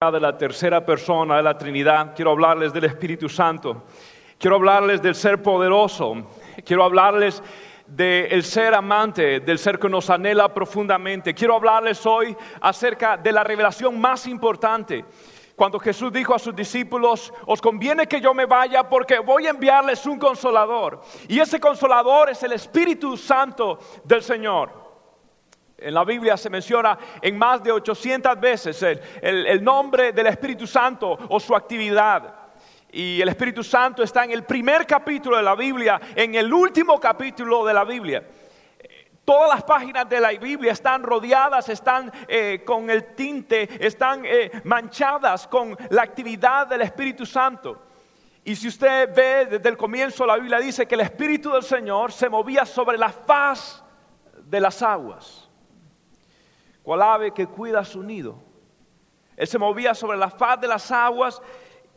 de la tercera persona de la Trinidad, quiero hablarles del Espíritu Santo, quiero hablarles del ser poderoso, quiero hablarles del ser amante, del ser que nos anhela profundamente. Quiero hablarles hoy acerca de la revelación más importante. Cuando Jesús dijo a sus discípulos, os conviene que yo me vaya porque voy a enviarles un consolador. Y ese consolador es el Espíritu Santo del Señor. En la Biblia se menciona en más de 800 veces el, nombre del Espíritu Santo o su actividad. Y el Espíritu Santo está en el primer capítulo de la Biblia, en el último capítulo de la Biblia. Todas las páginas de la Biblia están rodeadas, están eh, con el tinte, están eh, manchadas con la actividad del Espíritu Santo. Y si usted ve desde el comienzo, la Biblia dice que el Espíritu del Señor se movía sobre la faz de las aguas cual ave que cuida su nido. Él se movía sobre la faz de las aguas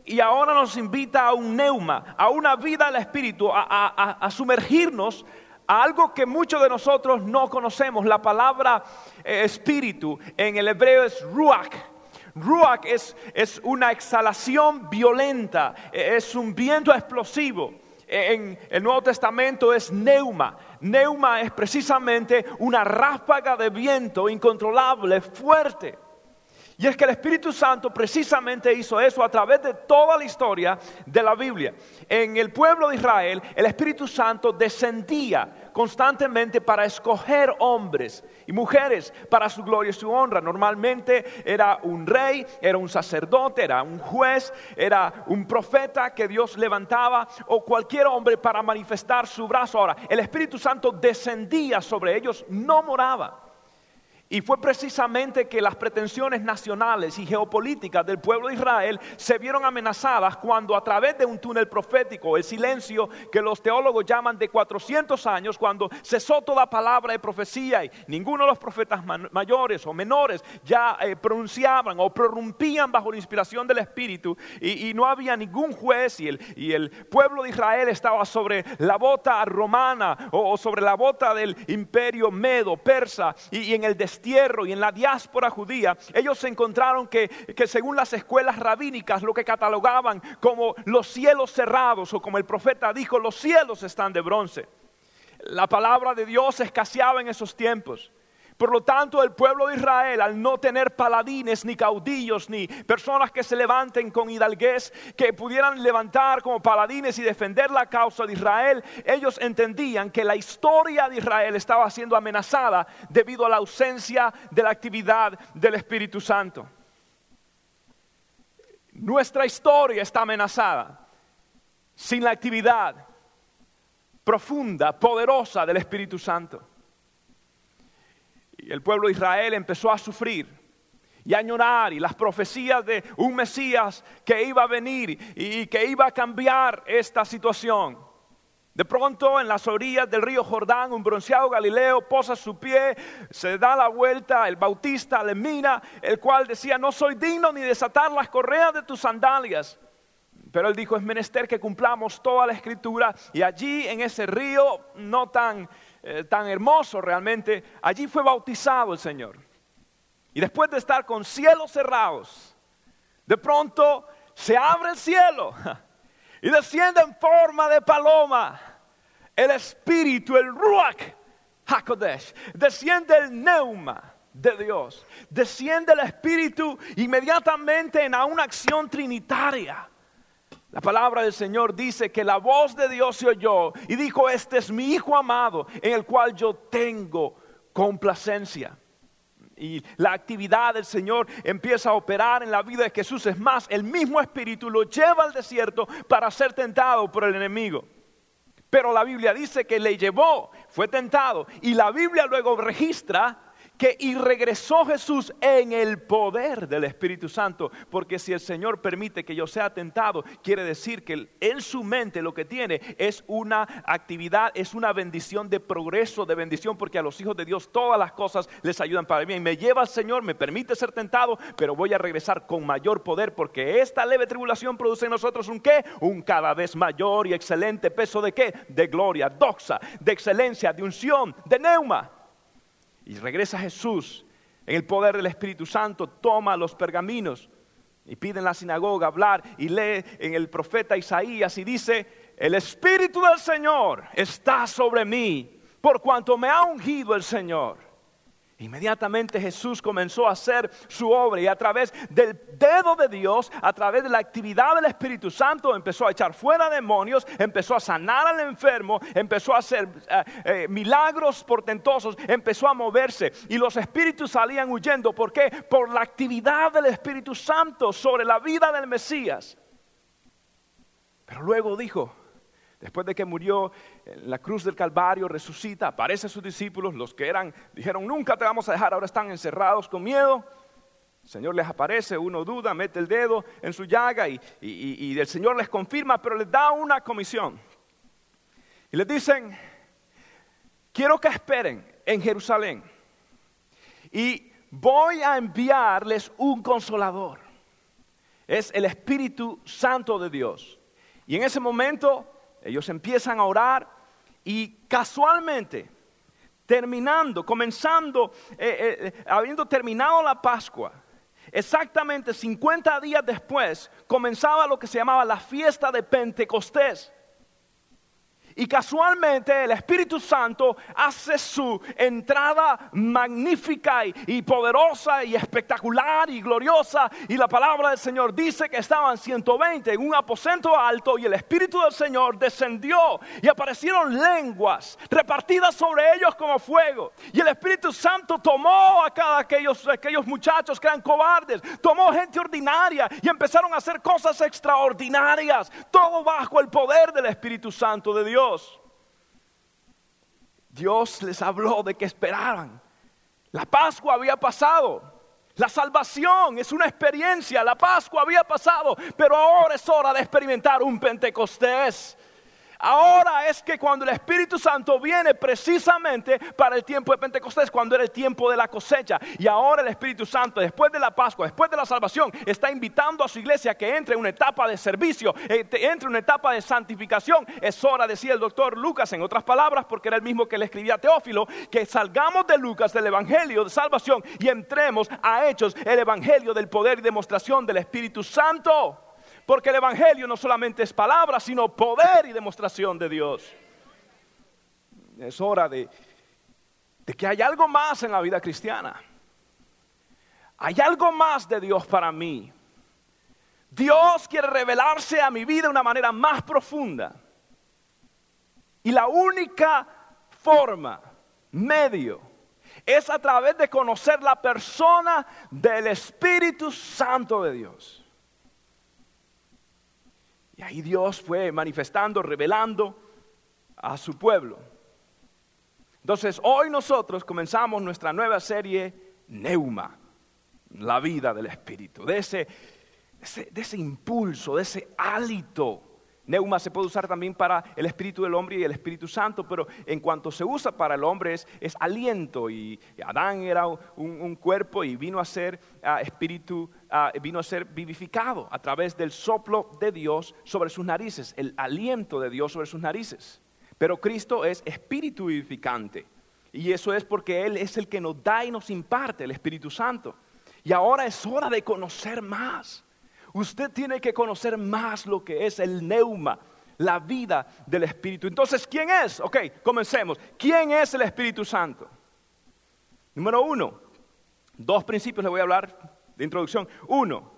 y ahora nos invita a un neuma, a una vida del Espíritu, a, sumergirnos a algo que muchos de nosotros no conocemos. La palabra eh, espíritu en el hebreo es ruach. Ruach es, es una exhalación violenta, es un viento explosivo. En el Nuevo Testamento es neuma. Neuma es precisamente una ráfaga de viento incontrolable, fuerte. Y es que el Espíritu Santo precisamente hizo eso a través de toda la historia de la Biblia. En el pueblo de Israel, el Espíritu Santo descendía constantemente para escoger hombres y mujeres para su gloria y su honra. Normalmente era un rey, era un sacerdote, era un juez, era un profeta que Dios levantaba o cualquier hombre para manifestar su brazo. Ahora, el Espíritu Santo descendía sobre ellos, no moraba. Y fue precisamente que las pretensiones nacionales y geopolíticas del pueblo de Israel se vieron amenazadas cuando a través de un túnel profético, el silencio que los teólogos llaman de 400 años, cuando cesó toda palabra de profecía y ninguno de los profetas mayores o menores ya eh, pronunciaban o prorrumpían bajo la inspiración del Espíritu y, no había ningún juez y el, pueblo de Israel estaba sobre la bota romana o, sobre la bota del imperio medo, persa y, en el destino y en la diáspora judía, ellos encontraron que, que según las escuelas rabínicas, lo que catalogaban como los cielos cerrados, o como el profeta dijo, los cielos están de bronce. La palabra de Dios escaseaba en esos tiempos. Por lo tanto, el pueblo de Israel, al no tener paladines, ni caudillos, ni personas que se levanten con hidalguez, que pudieran levantar como paladines y defender la causa de Israel, ellos entendían que la historia de Israel estaba siendo amenazada debido a la ausencia de la actividad del Espíritu Santo. Nuestra historia está amenazada sin la actividad profunda, poderosa del Espíritu Santo. El pueblo de Israel empezó a sufrir y a añorar y las profecías de un Mesías que iba a venir y que iba a cambiar esta situación. De pronto en las orillas del río Jordán, un bronceado Galileo posa su pie, se da la vuelta, el bautista le mira, el cual decía, no soy digno ni desatar las correas de tus sandalias. Pero él dijo, es menester que cumplamos toda la escritura y allí en ese río no tan eh, tan hermoso realmente, allí fue bautizado el Señor. Y después de estar con cielos cerrados, de pronto se abre el cielo y desciende en forma de paloma el espíritu, el Ruach HaKodesh, desciende el Neuma de Dios, desciende el espíritu inmediatamente en una acción trinitaria. La palabra del Señor dice que la voz de Dios se oyó y dijo, este es mi Hijo amado en el cual yo tengo complacencia. Y la actividad del Señor empieza a operar en la vida de Jesús. Es más, el mismo Espíritu lo lleva al desierto para ser tentado por el enemigo. Pero la Biblia dice que le llevó, fue tentado. Y la Biblia luego registra que y regresó Jesús en el poder del Espíritu Santo, porque si el Señor permite que yo sea tentado, quiere decir que en su mente lo que tiene es una actividad, es una bendición de progreso, de bendición, porque a los hijos de Dios todas las cosas les ayudan para bien. Me lleva el Señor, me permite ser tentado, pero voy a regresar con mayor poder, porque esta leve tribulación produce en nosotros un qué? Un cada vez mayor y excelente peso de qué? De gloria, doxa, de excelencia, de unción, de neuma. Y regresa Jesús en el poder del Espíritu Santo, toma los pergaminos y pide en la sinagoga hablar y lee en el profeta Isaías y dice, el Espíritu del Señor está sobre mí, por cuanto me ha ungido el Señor Inmediatamente Jesús comenzó a hacer su obra y a través del dedo de Dios, a través de la actividad del Espíritu Santo, empezó a echar fuera demonios, empezó a sanar al enfermo, empezó a hacer eh, eh, milagros portentosos, empezó a moverse y los espíritus salían huyendo. ¿Por qué? Por la actividad del Espíritu Santo sobre la vida del Mesías. Pero luego dijo, Después de que murió en la cruz del Calvario, resucita, aparece a sus discípulos, los que eran, dijeron, nunca te vamos a dejar, ahora están encerrados con miedo. El Señor les aparece, uno duda, mete el dedo en su llaga y, y el Señor les confirma, pero les da una comisión. Y les dicen, quiero que esperen en Jerusalén y voy a enviarles un consolador. Es el Espíritu Santo de Dios. Y en ese momento ellos empiezan a orar y casualmente, terminando, comenzando, eh, eh, eh, habiendo terminado la Pascua, exactamente 50 días después, comenzaba lo que se llamaba la fiesta de Pentecostés. Y casualmente el Espíritu Santo hace su entrada magnífica y, poderosa y espectacular y gloriosa. Y la palabra del Señor dice que estaban 120 en un aposento alto y el Espíritu del Señor descendió y aparecieron lenguas repartidas sobre ellos como fuego. Y el Espíritu Santo tomó a cada aquellos, aquellos muchachos que eran cobardes, tomó gente ordinaria y empezaron a hacer cosas extraordinarias, todo bajo el poder del Espíritu Santo de Dios. Dios. les habló de que esperaran. La Pascua había pasado. La salvación es una experiencia. La Pascua había pasado. Pero ahora es hora de experimentar un Pentecostés. Ahora es que cuando el Espíritu Santo viene precisamente para el tiempo de Pentecostés, cuando era el tiempo de la cosecha. Y ahora el Espíritu Santo, después de la Pascua, después de la salvación, está invitando a su iglesia que entre en una etapa de servicio, eh, entre en una etapa de santificación. Es hora, decía el doctor Lucas, en otras palabras, porque era el mismo que le escribía a Teófilo, que salgamos de Lucas, del Evangelio de salvación, y entremos a Hechos, el Evangelio del poder y demostración del Espíritu Santo. Porque el Evangelio no solamente es palabra, sino poder y demostración de Dios. Es hora de, que hay algo más en la vida cristiana. Hay algo más de Dios para mí. Dios quiere revelarse a mi vida de una manera más profunda. Y la única forma, medio, es a través de conocer la persona del Espíritu Santo de Dios. Y ahí Dios fue manifestando, revelando a su pueblo. Entonces, hoy nosotros comenzamos nuestra nueva serie Neuma, la vida del Espíritu, de ese, de ese, impulso, de ese hálito Neuma se puede usar también para el Espíritu del hombre y el Espíritu Santo, pero en cuanto se usa para el hombre es, aliento. Y Adán era un, cuerpo y vino a ser ah, espíritu, ah, vino a ser vivificado a través del soplo de Dios sobre sus narices, el aliento de Dios sobre sus narices. Pero Cristo es espíritu vivificante. Y eso es porque Él es el que nos da y nos imparte el Espíritu Santo. Y ahora es hora de conocer más. Usted tiene que conocer más lo que es el neuma, la vida del Espíritu. Entonces, ¿quién es? Ok, comencemos. ¿Quién es el Espíritu Santo? Número uno, dos principios le voy a hablar de introducción. Uno,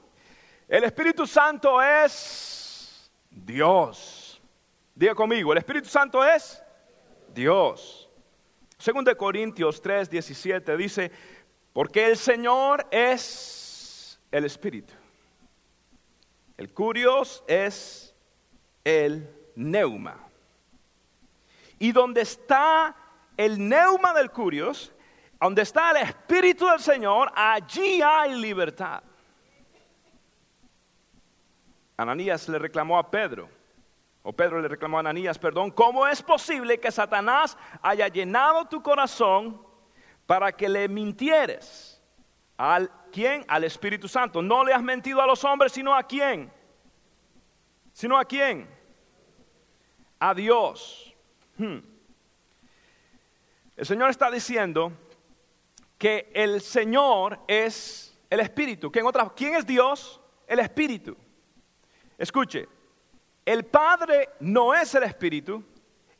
el Espíritu Santo es Dios. Diga conmigo, el Espíritu Santo es Dios. Segundo de Corintios 3, 17 dice, porque el Señor es el Espíritu. El curios es el neuma. Y donde está el neuma del curios, donde está el Espíritu del Señor, allí hay libertad. Ananías le reclamó a Pedro, o Pedro le reclamó a Ananías, perdón, ¿cómo es posible que Satanás haya llenado tu corazón para que le mintieres? ¿Al quién? Al Espíritu Santo. No le has mentido a los hombres, sino a quién? Sino a quién? A Dios. Hmm. El Señor está diciendo que el Señor es el Espíritu. ¿Quién, otra, ¿Quién es Dios? el Espíritu. Escuche, el Padre no es el Espíritu,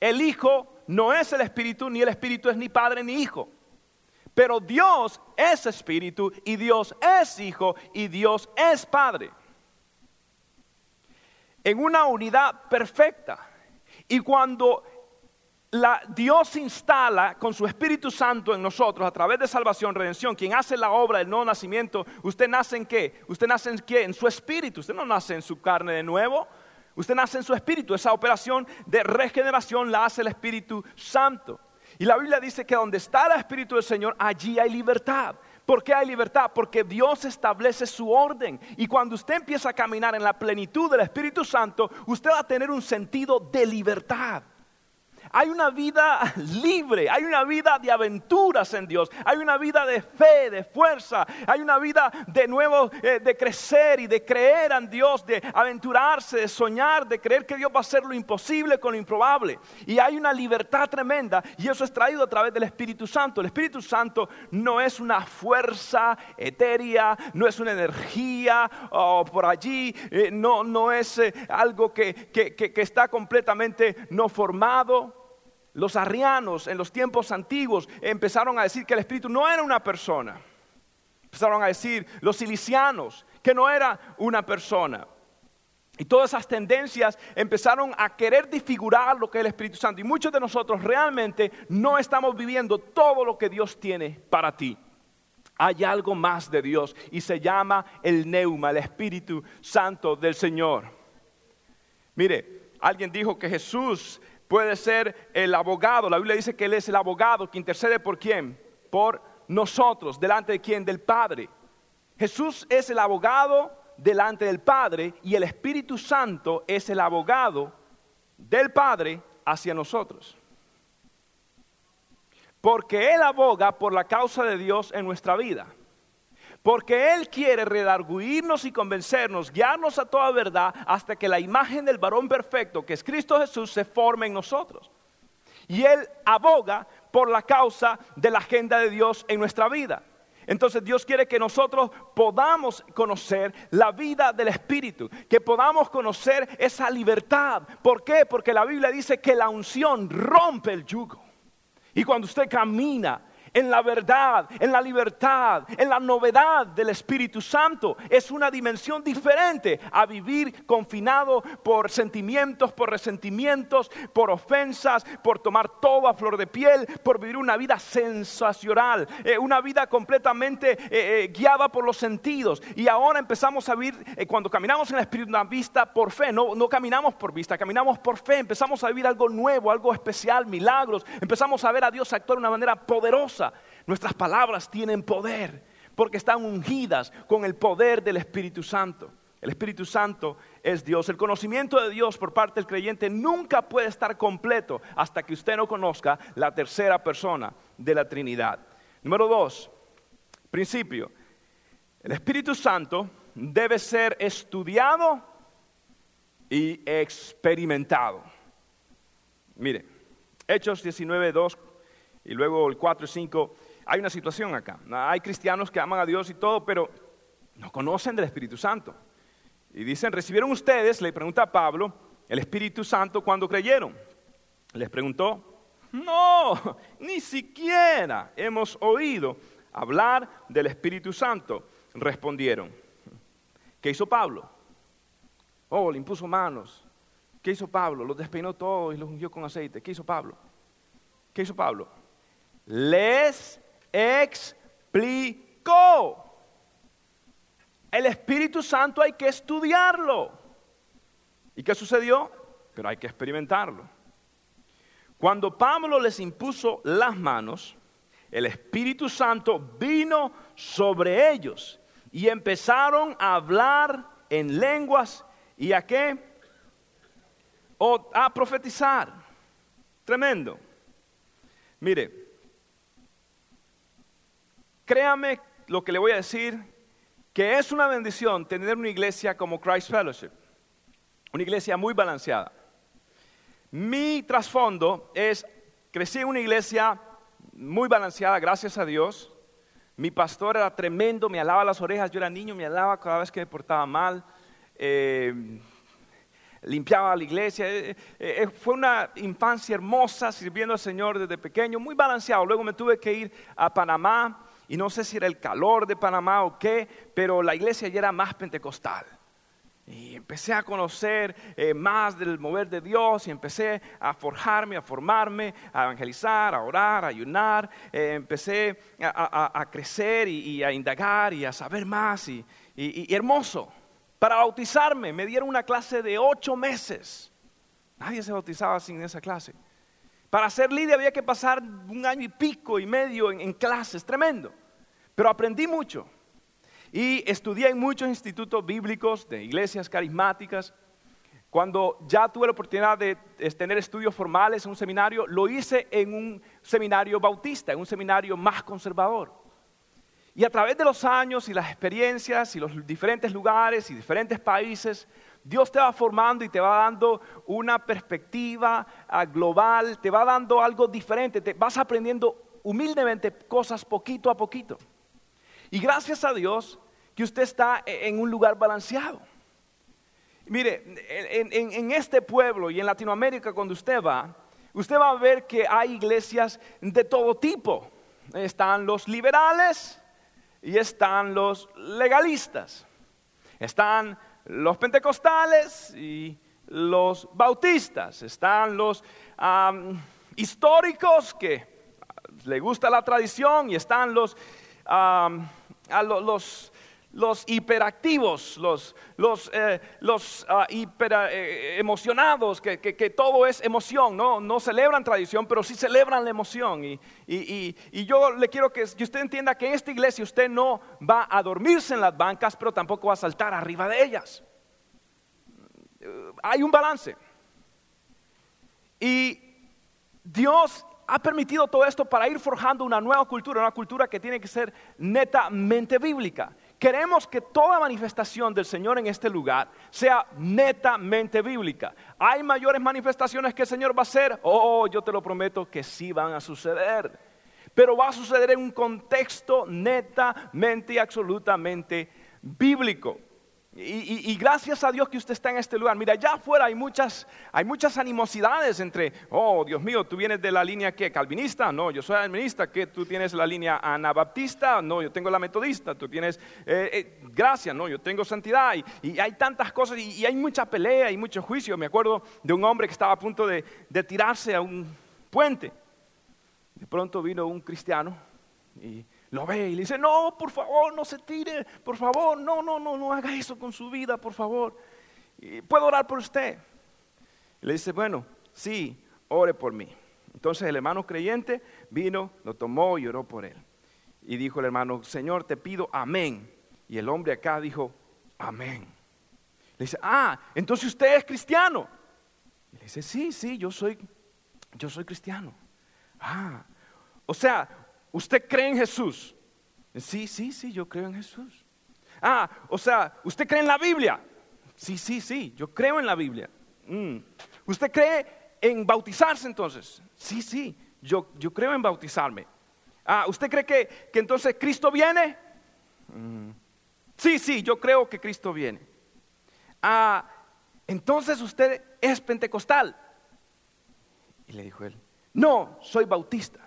el Hijo no es el Espíritu, ni el Espíritu es ni Padre ni Hijo. Pero Dios es Espíritu y Dios es Hijo y Dios es Padre. En una unidad perfecta. Y cuando la, Dios instala con su Espíritu Santo en nosotros a través de salvación, redención, quien hace la obra del nuevo nacimiento, ¿usted nace en qué? ¿Usted nace en qué? En su espíritu. Usted no nace en su carne de nuevo. Usted nace en su espíritu. Esa operación de regeneración la hace el Espíritu Santo. Y la Biblia dice que donde está el Espíritu del Señor, allí hay libertad. ¿Por qué hay libertad? Porque Dios establece su orden. Y cuando usted empieza a caminar en la plenitud del Espíritu Santo, usted va a tener un sentido de libertad. Hay una vida libre, hay una vida de aventuras en Dios, hay una vida de fe, de fuerza, hay una vida de nuevo, eh, de crecer y de creer en Dios, de aventurarse, de soñar, de creer que Dios va a hacer lo imposible con lo improbable. Y hay una libertad tremenda y eso es traído a través del Espíritu Santo. El Espíritu Santo no es una fuerza etérea, no es una energía oh, por allí, eh, no, no es eh, algo que, que está completamente no formado. Los arrianos en los tiempos antiguos empezaron a decir que el Espíritu no era una persona. Empezaron a decir los silicianos que no era una persona. Y todas esas tendencias empezaron a querer disfigurar lo que es el Espíritu Santo. Y muchos de nosotros realmente no estamos viviendo todo lo que Dios tiene para ti. Hay algo más de Dios y se llama el neuma, el Espíritu Santo del Señor. Mire, alguien dijo que Jesús puede ser el abogado. La Biblia dice que Él es el abogado que intercede por quién? Por nosotros, delante de quién? Del Padre. Jesús es el abogado delante del Padre y el Espíritu Santo es el abogado del Padre hacia nosotros. Porque Él aboga por la causa de Dios en nuestra vida. Porque Él quiere redarguirnos y convencernos, guiarnos a toda verdad hasta que la imagen del varón perfecto, que es Cristo Jesús, se forme en nosotros. Y Él aboga por la causa de la agenda de Dios en nuestra vida. Entonces Dios quiere que nosotros podamos conocer la vida del Espíritu, que podamos conocer esa libertad. ¿Por qué? Porque la Biblia dice que la unción rompe el yugo. Y cuando usted camina en la verdad, en la libertad, en la novedad del Espíritu Santo. Es una dimensión diferente a vivir confinado por sentimientos, por resentimientos, por ofensas, por tomar todo a flor de piel, por vivir una vida sensacional, eh, una vida completamente eh, eh, guiada por los sentidos. Y ahora empezamos a vivir, cuando caminamos en el Espíritu, una vista por fe, no, no caminamos por vista, caminamos por fe, empezamos a vivir algo nuevo, algo especial, milagros, empezamos a ver a Dios actuar de una manera poderosa Nuestras palabras tienen poder porque están ungidas con el poder del Espíritu Santo. El Espíritu Santo es Dios. El conocimiento de Dios por parte del creyente nunca puede estar completo hasta que usted no conozca la tercera persona de la Trinidad. Número dos, principio. El Espíritu Santo debe ser estudiado y experimentado. Mire, Hechos 19, 2 y luego el 4 y 5, hay una situación acá. Hay cristianos que aman a Dios y todo, pero no conocen del Espíritu Santo. Y dicen, ¿recibieron ustedes, le pregunta a Pablo, el Espíritu Santo cuando creyeron? Les preguntó, no, ni siquiera hemos oído hablar del Espíritu Santo. Respondieron, ¿qué hizo Pablo? Oh, le impuso manos. ¿Qué hizo Pablo? Los despeinó todos y los ungió con aceite. ¿Qué hizo Pablo? ¿Qué hizo Pablo? Les explicó. El Espíritu Santo hay que estudiarlo. ¿Y qué sucedió? Pero hay que experimentarlo. Cuando Pablo les impuso las manos, el Espíritu Santo vino sobre ellos y empezaron a hablar en lenguas y a qué? O a profetizar. Tremendo. Mire, Créame lo que le voy a decir, que es una bendición tener una iglesia como Christ Fellowship, una iglesia muy balanceada. Mi trasfondo es, crecí en una iglesia muy balanceada, gracias a Dios, Mi pastor era tremendo, me alaba las orejas, yo era niño, me alaba cada vez que me portaba mal. Eh, limpiaba la iglesia. Eh, eh, fue una infancia hermosa sirviendo al Señor desde pequeño, muy balanceado. Luego me tuve que ir a Panamá y no sé si era el calor de Panamá o qué, pero la iglesia ya era más pentecostal. Y empecé a conocer eh, más del mover de Dios y empecé a forjarme, a formarme, a evangelizar, a orar, a ayunar. Eh, empecé a, crecer y, a indagar y a saber más. Y, y, hermoso. Para bautizarme me dieron una clase de ocho meses. Nadie se bautizaba sin esa clase. Para ser líder había que pasar un año y pico y medio en, clases, tremendo. Pero aprendí mucho. Y estudié en muchos institutos bíblicos de iglesias carismáticas. Cuando ya tuve la oportunidad de tener estudios formales en un seminario, lo hice en un seminario bautista, en un seminario más conservador. Y a través de los años y las experiencias y los diferentes lugares y diferentes países, Dios te va formando y te va dando una perspectiva ah, global, te va dando algo diferente, te vas aprendiendo humildemente cosas poquito a poquito. Y gracias a Dios, que usted está e-, en un lugar balanceado. Mire, en, este pueblo y en Latinoamérica cuando usted va, usted va a ver que hay iglesias de todo tipo. Están los liberales y están los legalistas. Están los pentecostales y los bautistas. Están los históricos que le gusta la tradición y están los, los los hiperactivos, los, los, eh, los eh, emocionados, que, todo es emoción, ¿no? no celebran tradición, pero sí celebran la emoción. Y, y, yo le quiero que, que, usted entienda que en esta iglesia usted no va a dormirse en las bancas, pero tampoco va a saltar arriba de ellas. Hay un balance. Y Dios ha permitido todo esto para ir forjando una nueva cultura, una cultura que tiene que ser netamente bíblica. Queremos que toda manifestación del Señor en este lugar sea netamente bíblica. ¿Hay mayores manifestaciones que el Señor va a hacer? Oh, yo te lo prometo que sí van a suceder. Pero va a suceder en un contexto netamente y absolutamente bíblico. Y, gracias a Dios que usted está en este lugar. Mira, allá afuera hay muchas, hay muchas animosidades entre, oh Dios mío, tú vienes de la línea que calvinista, no, yo soy administrista, que tú tienes la línea anabaptista, no, yo tengo la metodista, tú tienes eh, eh, gracia, no, yo tengo santidad. Y, hay tantas cosas y, hay mucha pelea y mucho juicio. Me acuerdo de un hombre que estaba a punto de, de tirarse a un puente. De pronto vino un cristiano y lo ve y le dice, no, por favor, no se tire, por favor, no, no, no, no haga eso con su vida, por favor. ¿Puedo orar por usted? Le dice, bueno, sí, ore por mí. Entonces el hermano creyente vino, lo tomó y oró por él. Y dijo el hermano, Señor, te pido amén. Y el hombre acá dijo, amén. Le dice, ah, entonces usted es cristiano. Y le dice, sí, sí, yo soy, yo soy cristiano. Ah, o sea, ¿Usted cree en Jesús? Sí, sí, sí, yo creo en Jesús. Ah, o sea, ¿usted cree en la Biblia? Sí, sí, sí, yo creo en la Biblia. Mm. ¿Usted cree en bautizarse entonces? Sí, sí, yo, yo creo en bautizarme. Ah, ¿usted cree que, que entonces Cristo viene? Mm. Sí, sí, yo creo que Cristo viene. Ah, entonces usted es pentecostal. Y le dijo él, no, soy bautista.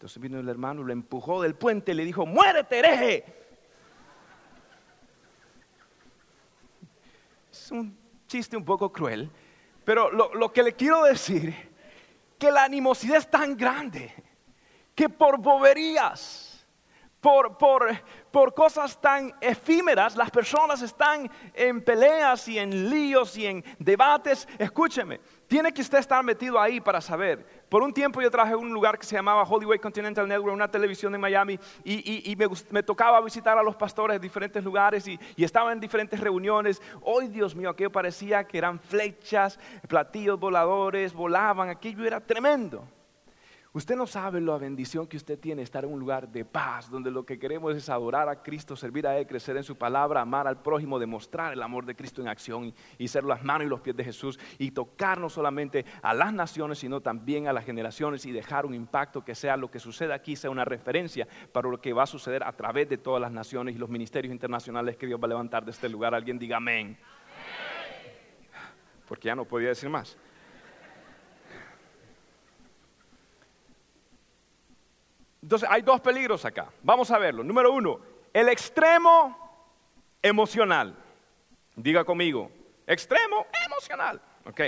Entonces vino el hermano, lo empujó del puente y le dijo, muérete hereje. Es un chiste un poco cruel, pero lo, lo que le quiero decir, que la animosidad es tan grande, que por boberías, por, por, por cosas tan efímeras, las personas están en peleas y en líos y en debates. Escúcheme, tiene que usted estar metido ahí para saber. Por un tiempo yo trabajé en un lugar que se llamaba Hollywood Continental Network, una televisión en Miami, y, me, tocaba visitar a los pastores de diferentes lugares y, estaba en diferentes reuniones. Hoy, Dios mío, aquello parecía que eran flechas, platillos voladores, volaban, aquello era tremendo. Usted no sabe la bendición que usted tiene estar en un lugar de paz, donde lo que queremos es adorar a Cristo, servir a Él, crecer en su palabra, amar al prójimo, demostrar el amor de Cristo en acción y, ser las manos y los pies de Jesús y tocar no solamente a las naciones, sino también a las generaciones y dejar un impacto que sea lo que suceda aquí, sea una referencia para lo que va a suceder a través de todas las naciones y los ministerios internacionales que Dios va a levantar de este lugar. Alguien diga amén. Porque ya no podía decir más. Entonces hay dos peligros acá. Vamos a verlo. Número uno, el extremo emocional. Diga conmigo, extremo emocional. Ok.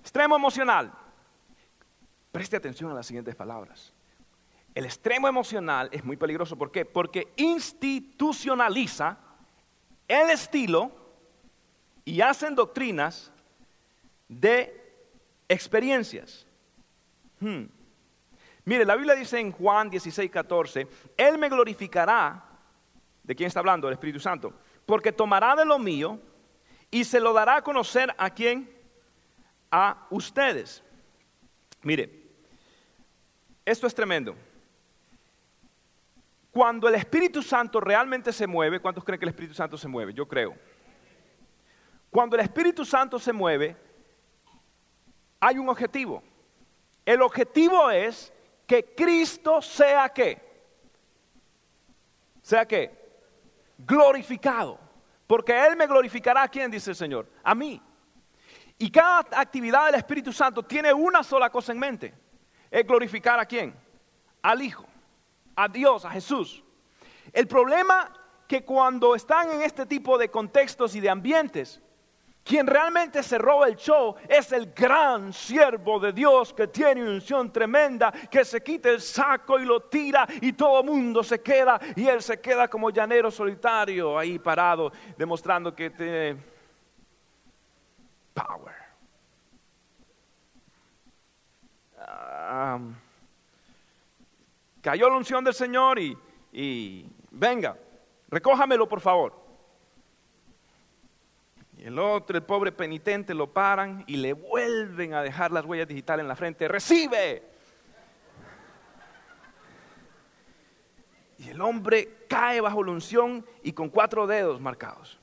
Extremo emocional. Preste atención a las siguientes palabras. El extremo emocional es muy peligroso. ¿Por qué? Porque institucionaliza el estilo y hacen doctrinas de experiencias. Hmm. Mire, la Biblia dice en Juan 16, 14, Él me glorificará, ¿de quién está hablando? El Espíritu Santo, porque tomará de lo mío y se lo dará a conocer a quién? A ustedes. Mire, esto es tremendo. Cuando el Espíritu Santo realmente se mueve, ¿cuántos creen que el Espíritu Santo se mueve? Yo creo. Cuando el Espíritu Santo se mueve, hay un objetivo. El objetivo es que Cristo sea qué? Sea qué? Glorificado. Porque Él me glorificará a quién, dice el Señor, a mí. Y cada actividad del Espíritu Santo tiene una sola cosa en mente. Es glorificar a quién? Al Hijo, a Dios, a Jesús. El problema que cuando están en este tipo de contextos y de ambientes, quien realmente se roba el show es el gran siervo de Dios que tiene unción tremenda, que se quita el saco y lo tira y todo mundo se queda y él se queda como llanero solitario ahí parado, demostrando que tiene power. cayó la unción del Señor y, y venga, recójamelo por favor. Y el otro, el pobre penitente, lo paran y le vuelven a dejar las huellas digitales en la frente. ¡Recibe! Y el hombre cae bajo la unción y con cuatro dedos marcados.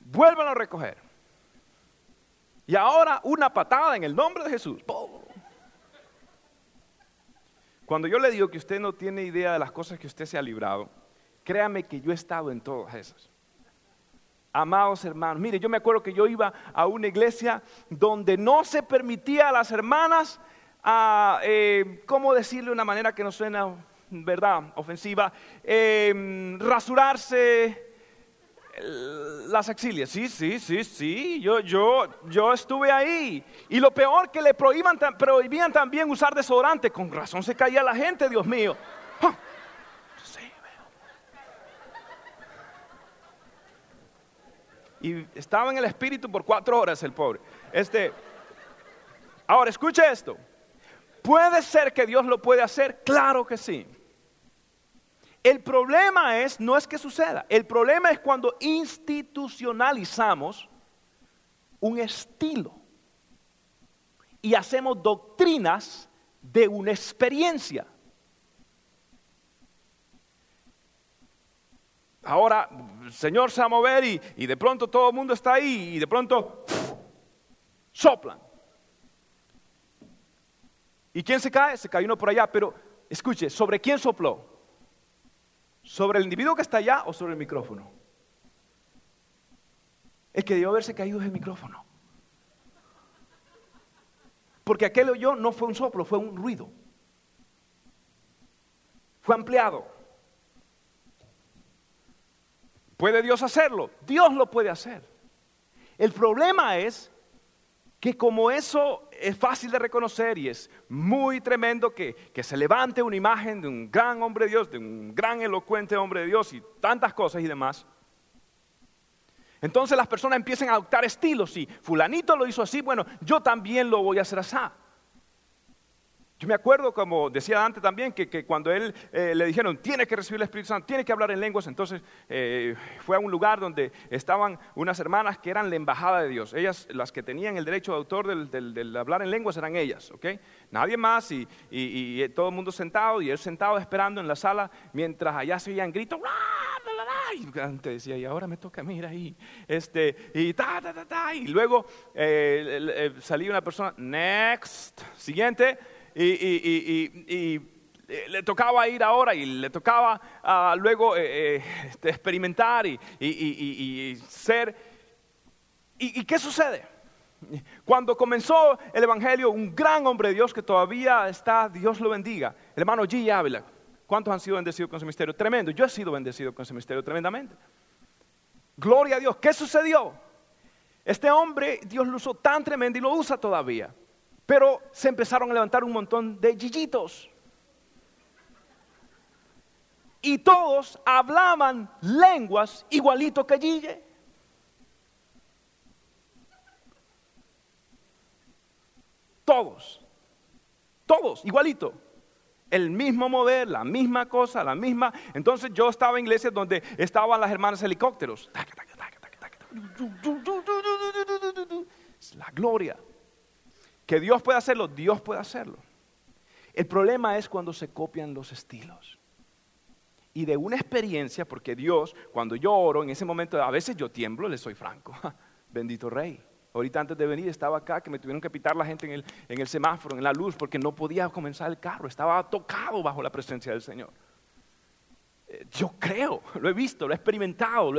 Vuelven a recoger. Y ahora una patada en el nombre de Jesús. Cuando yo le digo que usted no tiene idea de las cosas que usted se ha librado, créame que yo he estado en todas esas. Amados hermanos, mire, yo me acuerdo que yo iba a una iglesia donde no se permitía a las hermanas, a, eh, ¿cómo decirle de una manera que no suena, verdad, ofensiva? Em, rasurarse las axilas. Sí, sí, sí, sí, yo, yo, yo estuve ahí. Y lo peor que le prohíban, prohibían también usar desodorante. Con razón se caía la gente, Dios mío. Y estaba en el espíritu por cuatro horas el pobre. Este, ahora, escuche esto. ¿Puede ser que Dios lo puede hacer? Claro que sí. El problema es, no es que suceda, el problema es cuando institucionalizamos un estilo y hacemos doctrinas de una experiencia. Ahora el Señor se va a mover y, de pronto todo el mundo está ahí y de pronto soplan. ¿Y quién se cae? Se cae uno por allá, pero escuche, ¿sobre quién sopló? ¿Sobre el individuo que está allá o sobre el micrófono? El que debió haberse caído es el micrófono. Porque aquel oyó no fue un soplo, fue un ruido. Fue ampliado. ¿Puede Dios hacerlo? Dios lo puede hacer. El problema es que como eso es fácil de reconocer y es muy tremendo que, que, se levante una imagen de un gran hombre de Dios, de un gran elocuente hombre de Dios y tantas cosas y demás, entonces las personas empiezan a adoptar estilos y fulanito lo hizo así, bueno, yo también lo voy a hacer así. Yo me acuerdo, como decía antes también, que, cuando él eh, le dijeron, tiene que recibir el Espíritu Santo, tiene que hablar en lenguas, entonces eh, fue a un lugar donde estaban unas hermanas que eran la embajada de Dios. Ellas, las que tenían el derecho de autor del, hablar en lenguas, eran ellas, ¿ok? Nadie más y, y, todo el mundo sentado y él sentado esperando en la sala mientras allá se oían gritos. Y antes decía, y ahora me toca ir ahí. Este, y ta, ta, ta, ta. Y luego eh, salía una persona, next, siguiente y, le tocaba ir ahora y le tocaba ah, luego eh, eh, este, experimentar y, ser. ¿Y qué sucede? Cuando comenzó el Evangelio, un gran hombre de Dios que todavía está, Dios lo bendiga, el hermano G. Ávila. ¿Cuántos han sido bendecidos con ese misterio? Tremendo. Yo he sido bendecido con ese misterio tremendamente. Gloria a Dios. ¿Qué sucedió? Este hombre, Dios lo usó tan tremendo y lo usa todavía. Pero se empezaron a levantar un montón de gillitos. Y todos hablaban lenguas igualito que Gille. Todos. Todos, igualito. El mismo mover, la misma cosa, la misma. Entonces yo estaba en iglesias donde estaban las hermanas helicópteros. La gloria. Que Dios puede hacerlo, Dios puede hacerlo. El problema es cuando se copian los estilos. Y de una experiencia, porque Dios, cuando yo oro, en ese momento, a veces yo tiemblo, le soy franco. Bendito Rey. Ahorita antes de venir estaba acá, que me tuvieron que pitar la gente en el, en el semáforo, en la luz, porque no podía comenzar el carro. Estaba tocado bajo la presencia del Señor. Eh, yo creo, lo he visto, lo he experimentado.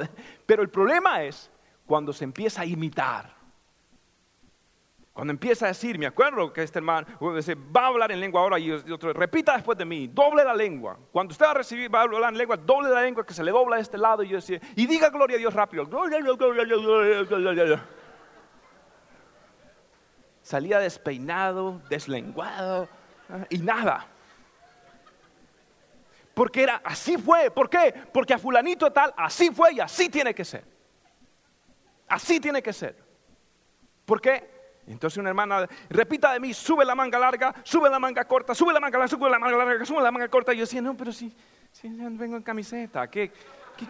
Pero el problema es cuando se empieza a imitar cuando empieza a decir, me acuerdo que este hermano va a hablar en lengua ahora y otro, repita después de mí, doble la lengua. Cuando usted va a recibir, va a hablar en lengua, doble la lengua que se le dobla de este lado y yo decía, y diga gloria a Dios rápido. A a a. Salía despeinado, deslenguado y nada. Porque era, así fue. ¿Por qué? Porque a fulanito tal, así fue y así tiene que ser. Así tiene que ser. ¿Por qué? Entonces una hermana, repita de mí, sube la manga larga, sube la manga corta, sube la manga larga, sube la manga larga, sube la manga corta. Y yo decía, no, pero si, si vengo en camiseta, ¿qué, qué?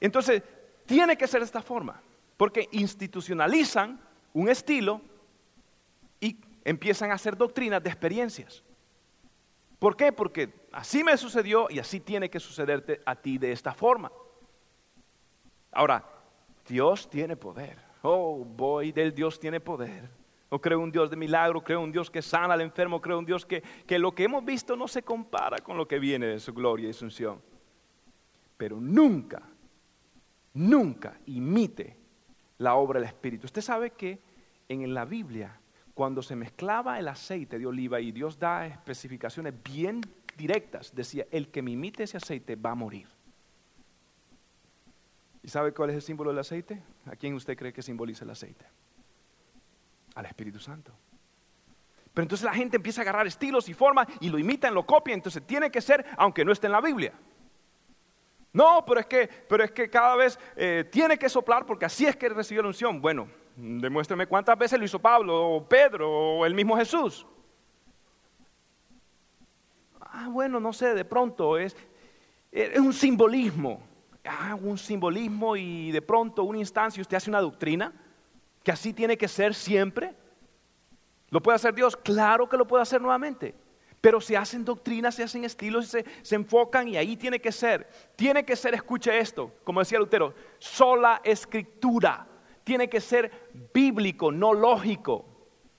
Entonces, tiene que ser de esta forma, porque institucionalizan un estilo y empiezan a hacer doctrinas de experiencias. ¿Por qué? Porque así me sucedió y así tiene que sucederte a ti de esta forma. Ahora, Dios tiene poder. Oh, voy del Dios tiene poder. O creo un Dios de milagro, creo un Dios que sana al enfermo, creo un Dios que, que lo que hemos visto no se compara con lo que viene de su gloria y su unción. Pero nunca, nunca imite la obra del Espíritu. Usted sabe que en la Biblia, cuando se mezclaba el aceite de oliva y Dios da especificaciones bien directas, decía, el que me imite ese aceite va a morir. ¿Y sabe cuál es el símbolo del aceite? ¿A quién usted cree que simboliza el aceite? Al Espíritu Santo. Pero entonces la gente empieza a agarrar estilos y formas y lo imitan, lo copian. Entonces tiene que ser, aunque no esté en la Biblia. No, pero es que, pero es que cada vez eh, tiene que soplar porque así es que recibió la unción. Bueno, demuéstrame cuántas veces lo hizo Pablo o Pedro o el mismo Jesús. Ah, bueno, no sé, de pronto es, es un simbolismo ah, un simbolismo y de pronto una instancia usted hace una doctrina, que así tiene que ser siempre. ¿Lo puede hacer Dios? Claro que lo puede hacer nuevamente. Pero se hacen doctrinas, se hacen estilos, se, se enfocan y ahí tiene que ser. Tiene que ser, escuche esto, como decía Lutero, sola escritura. Tiene que ser bíblico, no lógico.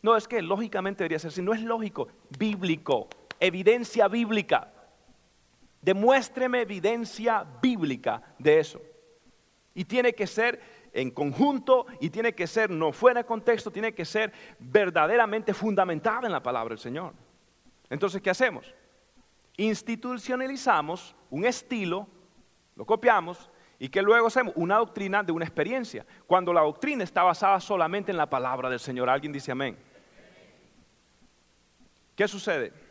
No es que lógicamente debería ser, si no es lógico, bíblico, evidencia bíblica. Demuéstreme evidencia bíblica de eso. Y tiene que ser en conjunto y tiene que ser no fuera de contexto, tiene que ser verdaderamente fundamentada en la palabra del Señor. Entonces, ¿qué hacemos? Institucionalizamos un estilo, lo copiamos y que luego hacemos una doctrina de una experiencia, cuando la doctrina está basada solamente en la palabra del Señor. ¿Alguien dice amén? ¿Qué sucede?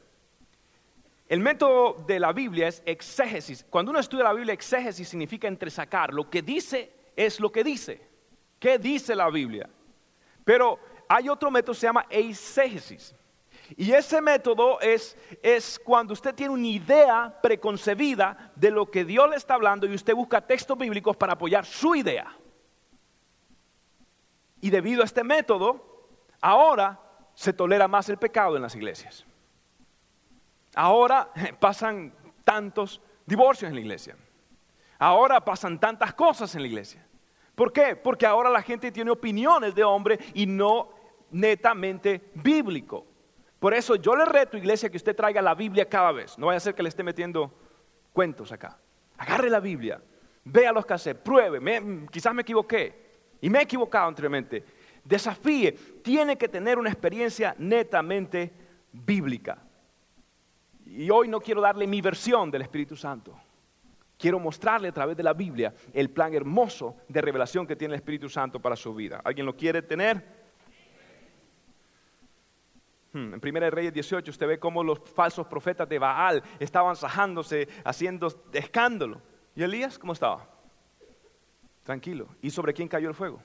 El método de la Biblia es exégesis. Cuando uno estudia la Biblia, exégesis significa entresacar. Lo que dice es lo que dice. ¿Qué dice la Biblia? Pero hay otro método se llama eisegesis. Y ese método es, es cuando usted tiene una idea preconcebida de lo que Dios le está hablando y usted busca textos bíblicos para apoyar su idea. Y debido a este método, ahora se tolera más el pecado en las iglesias. Ahora pasan tantos divorcios en la iglesia. Ahora pasan tantas cosas en la iglesia. ¿Por qué? Porque ahora la gente tiene opiniones de hombre y no netamente bíblico. Por eso yo le reto, iglesia, que usted traiga la Biblia cada vez. No vaya a ser que le esté metiendo cuentos acá. Agarre la Biblia, vea los cassettes, pruebe. quizás me equivoqué y me he equivocado anteriormente. Desafíe, tiene que tener una experiencia netamente bíblica. Y hoy no quiero darle mi versión del Espíritu Santo. Quiero mostrarle a través de la Biblia el plan hermoso de revelación que tiene el Espíritu Santo para su vida. ¿Alguien lo quiere tener? Hmm, en 1 Reyes 18 usted ve cómo los falsos profetas de Baal estaban sajándose, haciendo escándalo. ¿Y Elías cómo estaba? Tranquilo. ¿Y sobre quién cayó el fuego?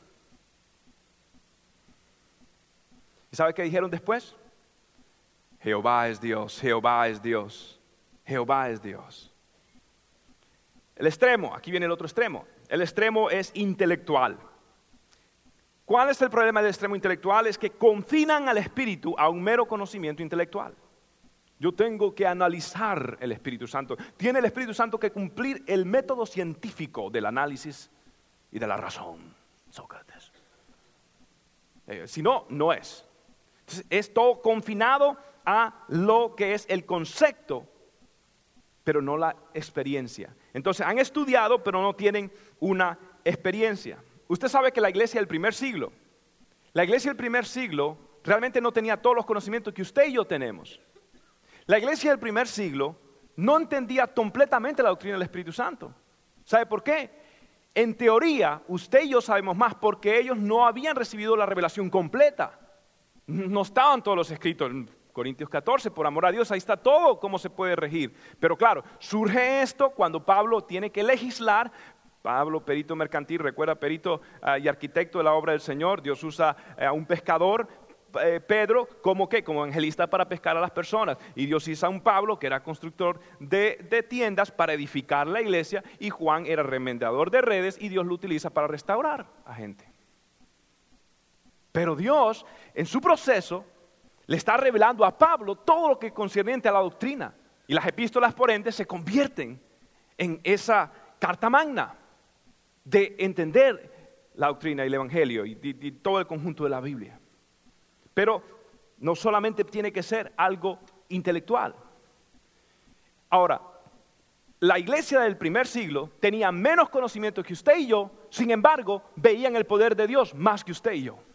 ¿Y sabe qué dijeron después? Jehová es Dios, Jehová es Dios, Jehová es Dios. El extremo, aquí viene el otro extremo. El extremo es intelectual. ¿Cuál es el problema del extremo intelectual? Es que confinan al espíritu a un mero conocimiento intelectual. Yo tengo que analizar el Espíritu Santo. Tiene el Espíritu Santo que cumplir el método científico del análisis y de la razón. Sócrates. Eh, si no, no es. Es todo confinado a lo que es el concepto, pero no la experiencia. Entonces, han estudiado, pero no tienen una experiencia. Usted sabe que la iglesia del primer siglo, la iglesia del primer siglo realmente no tenía todos los conocimientos que usted y yo tenemos. La iglesia del primer siglo no entendía completamente la doctrina del Espíritu Santo. ¿Sabe por qué? En teoría, usted y yo sabemos más porque ellos no habían recibido la revelación completa. No estaban todos los escritos Corintios 14, por amor a Dios, ahí está todo cómo se puede regir. Pero claro, surge esto cuando Pablo tiene que legislar Pablo, perito mercantil, recuerda, perito ah, y arquitecto de la obra del Señor. Dios usa eh, a un pescador, eh, Pedro, como que, como evangelista para pescar a las personas. Y Dios usa a un Pablo, que era constructor de, de tiendas, para edificar la iglesia. Y Juan era remendador de redes y Dios lo utiliza para restaurar a gente. Pero Dios, en su proceso, le está revelando a Pablo todo lo que concerniente a la doctrina. Y las epístolas, por ende, se convierten en esa carta magna de entender la doctrina y el Evangelio y, todo el conjunto de la Biblia. Pero no solamente tiene que ser algo intelectual. Ahora, la iglesia del primer siglo tenía menos conocimiento que usted y yo, sin embargo, veían el poder de Dios más que usted y yo.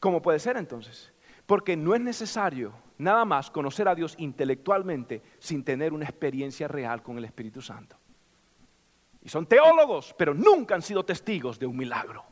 ¿Cómo puede ser entonces? Porque no es necesario nada más conocer a Dios intelectualmente sin tener una experiencia real con el Espíritu Santo. Y son teólogos, pero nunca han sido testigos de un milagro.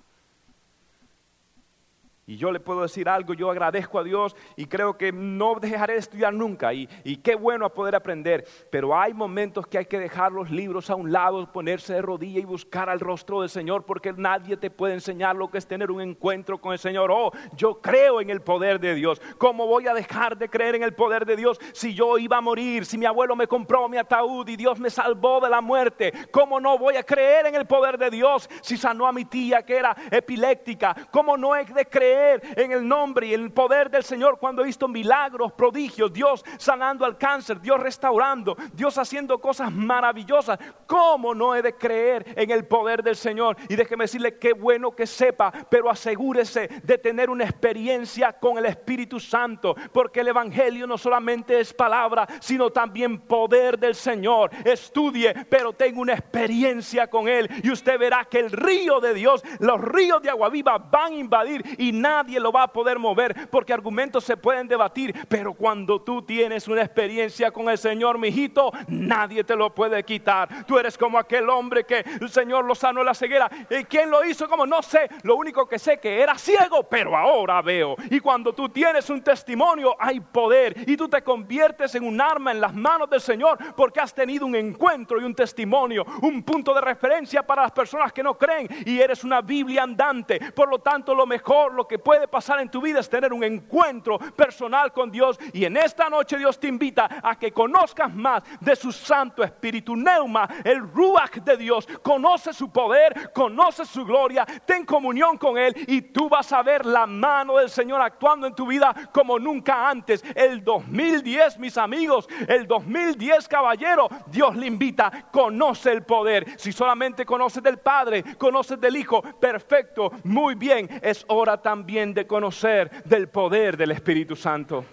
Y yo le puedo decir algo, yo agradezco a Dios y creo que no dejaré de estudiar nunca y, qué bueno poder aprender, pero hay momentos que hay que dejar los libros a un lado, ponerse de rodilla y buscar al rostro del Señor porque nadie te puede enseñar lo que es tener un encuentro con el Señor. Oh, yo creo en el poder de Dios. ¿Cómo voy a dejar de creer en el poder de Dios si yo iba a morir, si mi abuelo me compró mi ataúd y Dios me salvó de la muerte? ¿Cómo no voy a creer en el poder de Dios si sanó a mi tía que era epiléptica? ¿Cómo no he de creer? En el nombre y el poder del Señor cuando he visto milagros, prodigios, Dios sanando al cáncer, Dios restaurando, Dios haciendo cosas maravillosas. ¿Cómo no he de creer en el poder del Señor? Y déjeme decirle qué bueno que sepa, pero asegúrese de tener una experiencia con el Espíritu Santo, porque el Evangelio no solamente es palabra, sino también poder del Señor. Estudie, pero tenga una experiencia con Él y usted verá que el río de Dios, los ríos de agua viva van a invadir y nadie lo va a poder mover porque argumentos se pueden debatir, pero cuando tú tienes una experiencia con el Señor, mi hijito, nadie te lo puede quitar. Tú eres como aquel hombre que el Señor lo sanó en la ceguera. ¿Y quién lo hizo? Como no sé, lo único que sé que era ciego, pero ahora veo. Y cuando tú tienes un testimonio, hay poder y tú te conviertes en un arma en las manos del Señor porque has tenido un encuentro y un testimonio, un punto de referencia para las personas que no creen y eres una Biblia andante. Por lo tanto, lo mejor, lo que puede pasar en tu vida es tener un encuentro personal con Dios. Y en esta noche Dios te invita a que conozcas más de su Santo Espíritu. Neuma, el Ruach de Dios. Conoce su poder, conoce su gloria, ten comunión con Él y tú vas a ver la mano del Señor actuando en tu vida como nunca antes. El 2010, mis amigos, el 2010, caballero, Dios le invita, conoce el poder. Si solamente conoces del Padre, conoces del Hijo, perfecto, muy bien. Es hora también de conocer del poder del Espíritu Santo.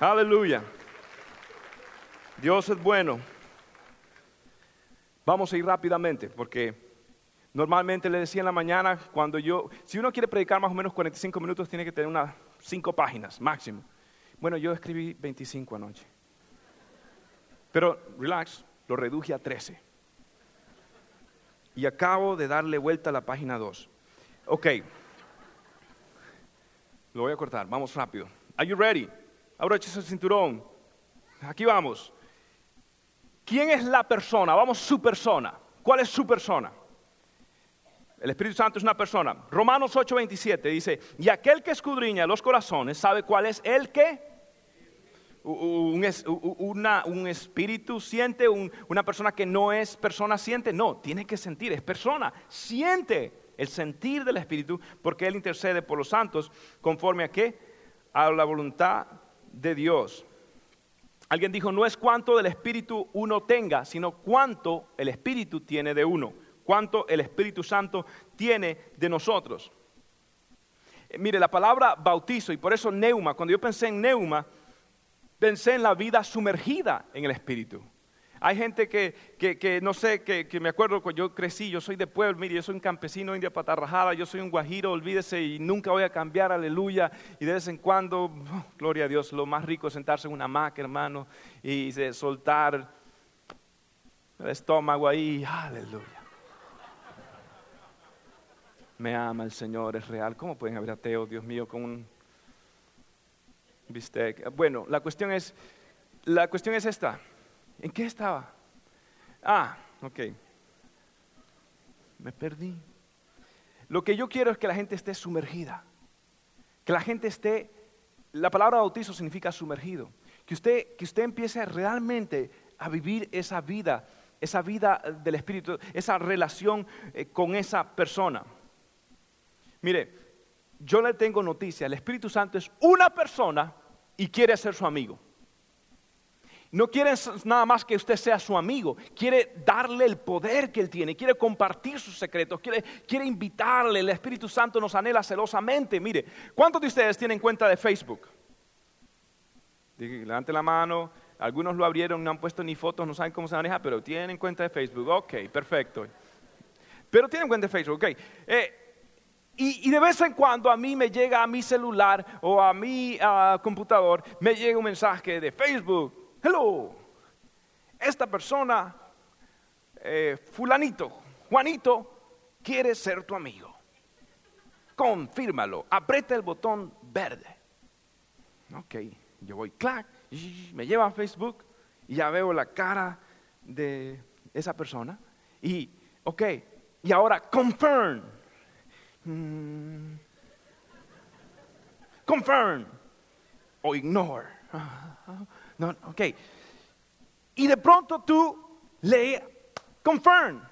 Aleluya. Dios es bueno. Vamos a ir rápidamente porque Normalmente le decía en la mañana, cuando yo, si uno quiere predicar más o menos 45 minutos, tiene que tener unas 5 páginas máximo. Bueno, yo escribí 25 anoche. Pero, relax, lo reduje a 13. Y acabo de darle vuelta a la página 2. Ok. Lo voy a cortar, vamos rápido. Are you ready? Abroches el cinturón. Aquí vamos. ¿Quién es la persona? Vamos, su persona. ¿Cuál es su persona? El Espíritu Santo es una persona. Romanos 8:27 dice, y aquel que escudriña los corazones sabe cuál es el que... Un, espíritu siente, una persona que no es persona siente, no, tiene que sentir, es persona, siente el sentir del espíritu porque él intercede por los santos conforme a qué? A la voluntad de Dios. Alguien dijo, no es cuánto del espíritu uno tenga, sino cuánto el espíritu tiene de uno cuánto el Espíritu Santo tiene de nosotros. Eh, mire, la palabra bautizo, y por eso neuma, cuando yo pensé en neuma, pensé en la vida sumergida en el Espíritu. Hay gente que, no sé, que, me acuerdo cuando yo crecí, yo soy de pueblo, mire, yo soy un campesino india patarrajada, yo soy un guajiro, olvídese, y nunca voy a cambiar, aleluya. Y de vez en cuando, gloria a Dios, lo más rico es sentarse en una hamaca, hermano, y soltar el estómago ahí, aleluya me ama el Señor, es real. ¿Cómo pueden haber ateos, Dios mío, con un bistec? Bueno, la cuestión es, la cuestión es esta. ¿En qué estaba? Ah, ok. Me perdí. Lo que yo quiero es que la gente esté sumergida. Que la gente esté, la palabra bautizo significa sumergido. Que usted, que usted empiece realmente a vivir esa vida, esa vida del Espíritu, esa relación eh, con esa persona. Mire, yo le tengo noticia, el Espíritu Santo es una persona y quiere ser su amigo. No quiere nada más que usted sea su amigo, quiere darle el poder que él tiene, quiere compartir sus secretos, quiere, invitarle. El Espíritu Santo nos anhela celosamente. Mire, ¿cuántos de ustedes tienen cuenta de Facebook? Levante la mano. Algunos lo abrieron, no han puesto ni fotos, no saben cómo se maneja, pero tienen cuenta de Facebook. Ok, perfecto. Pero tienen cuenta de Facebook, ok. Eh, y, de vez en cuando a mí me llega a mi celular o a mi computador, me llega un mensaje de Facebook. Hello, esta persona, eh, fulanito, Juanito, quiere ser tu amigo. Confírmalo, aprieta el botón verde. Ok, yo voy, clac, me lleva a Facebook y ya veo la cara de esa persona. Y, ok, y ahora confirm Mm. Confirm o ignore. No, ok. Y de pronto tú le confirm.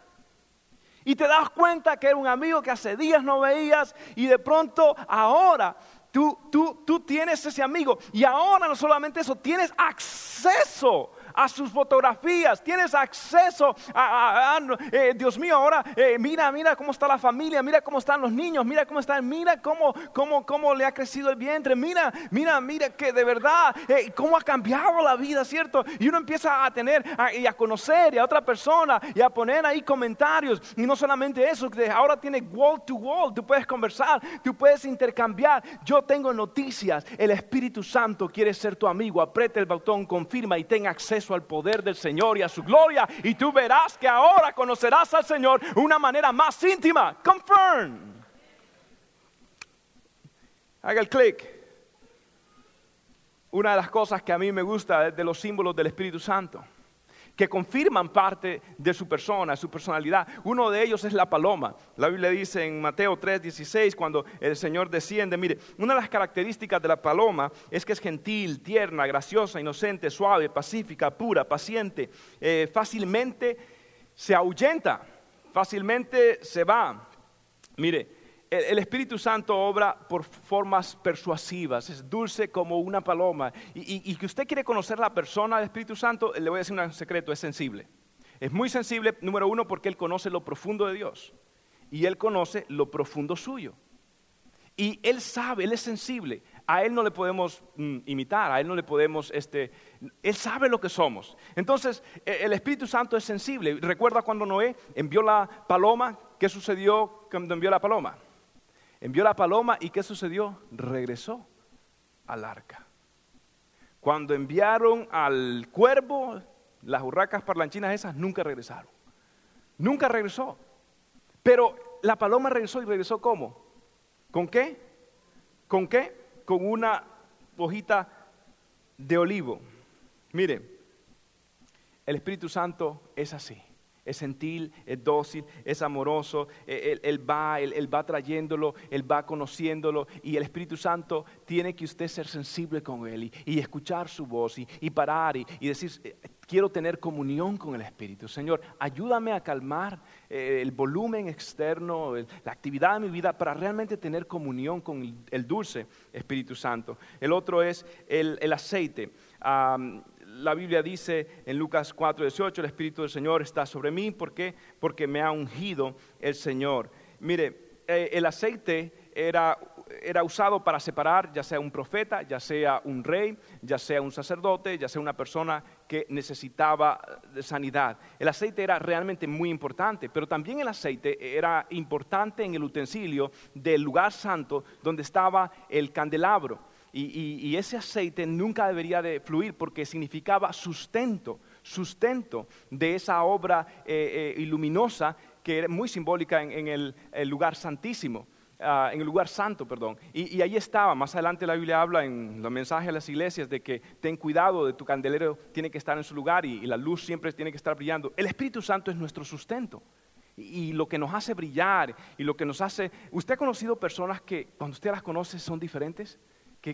Y te das cuenta que era un amigo que hace días no veías y de pronto ahora tú, tú, tú tienes ese amigo. Y ahora no solamente eso, tienes acceso a sus fotografías, tienes acceso a, eh, Dios mío, ahora eh, mira, mira cómo está la familia, mira cómo están los niños, mira cómo están, mira cómo, cómo, cómo le ha crecido el vientre, mira, mira, mira que de verdad, eh, cómo ha cambiado la vida, ¿cierto? Y uno empieza a tener y a conocer y a otra persona y a poner ahí comentarios. Y no solamente eso, ahora tiene wall to wall, tú puedes conversar, tú puedes intercambiar. Yo tengo noticias, el Espíritu Santo quiere ser tu amigo, aprieta el botón, confirma y ten acceso al poder del Señor y a su gloria. Y tú verás que ahora conocerás al Señor de una manera más íntima. Confirm. Haga el clic. Una de las cosas que a mí me gusta de los símbolos del Espíritu Santo. Que confirman parte de su persona, su personalidad. Uno de ellos es la paloma. La Biblia dice en Mateo 3:16, cuando el Señor desciende, mire, una de las características de la paloma es que es gentil, tierna, graciosa, inocente, suave, pacífica, pura, paciente, eh, fácilmente se ahuyenta, fácilmente se va. Mire, el Espíritu Santo obra por formas persuasivas, es dulce como una paloma. Y, que usted quiere conocer la persona del Espíritu Santo, le voy a decir un secreto, es sensible. Es muy sensible, número uno, porque él conoce lo profundo de Dios. Y él conoce lo profundo suyo. Y él sabe, él es sensible. A él no le podemos mm, imitar, a él no le podemos, este, él sabe lo que somos. Entonces, e, el Espíritu Santo es sensible. Recuerda cuando Noé envió la paloma, ¿qué sucedió cuando envió la paloma? Envió la paloma y ¿qué sucedió? Regresó al arca. Cuando enviaron al cuervo, las hurracas parlanchinas esas nunca regresaron. Nunca regresó. Pero la paloma regresó y regresó ¿cómo? ¿Con qué? ¿Con qué? Con una hojita de olivo. Mire, el Espíritu Santo es así es gentil, es dócil, es amoroso, e, él, va, él, va trayéndolo, Él va conociéndolo y el Espíritu Santo tiene que usted ser sensible con Él y, escuchar su voz y, parar y, decir, eh, quiero tener comunión con el Espíritu. Señor, ayúdame a calmar eh, el volumen externo, la actividad de mi vida para realmente tener comunión con el, dulce Espíritu Santo. El otro es el, aceite la Biblia dice en Lucas 4, 18, el Espíritu del Señor está sobre mí. ¿Por qué? Porque me ha ungido el Señor. Mire, eh, el aceite era, era, usado para separar ya sea un profeta, ya sea un rey, ya sea un sacerdote, ya sea una persona que necesitaba sanidad. El aceite era realmente muy importante, pero también el aceite era importante en el utensilio del lugar santo donde estaba el candelabro. Y, ese aceite nunca debería de fluir porque significaba sustento, sustento de esa obra eh, eh, iluminosa que era muy simbólica en, el, lugar santísimo. Ah, en el lugar santo, perdón. Y, ahí estaba, más adelante la Biblia habla en los mensajes a las iglesias de que ten cuidado de tu candelero, tiene que estar en su lugar y, la luz siempre tiene que estar brillando. El Espíritu Santo es nuestro sustento y lo que nos hace brillar y lo que nos hace... ¿Usted ha conocido personas que cuando usted las conoce son diferentes?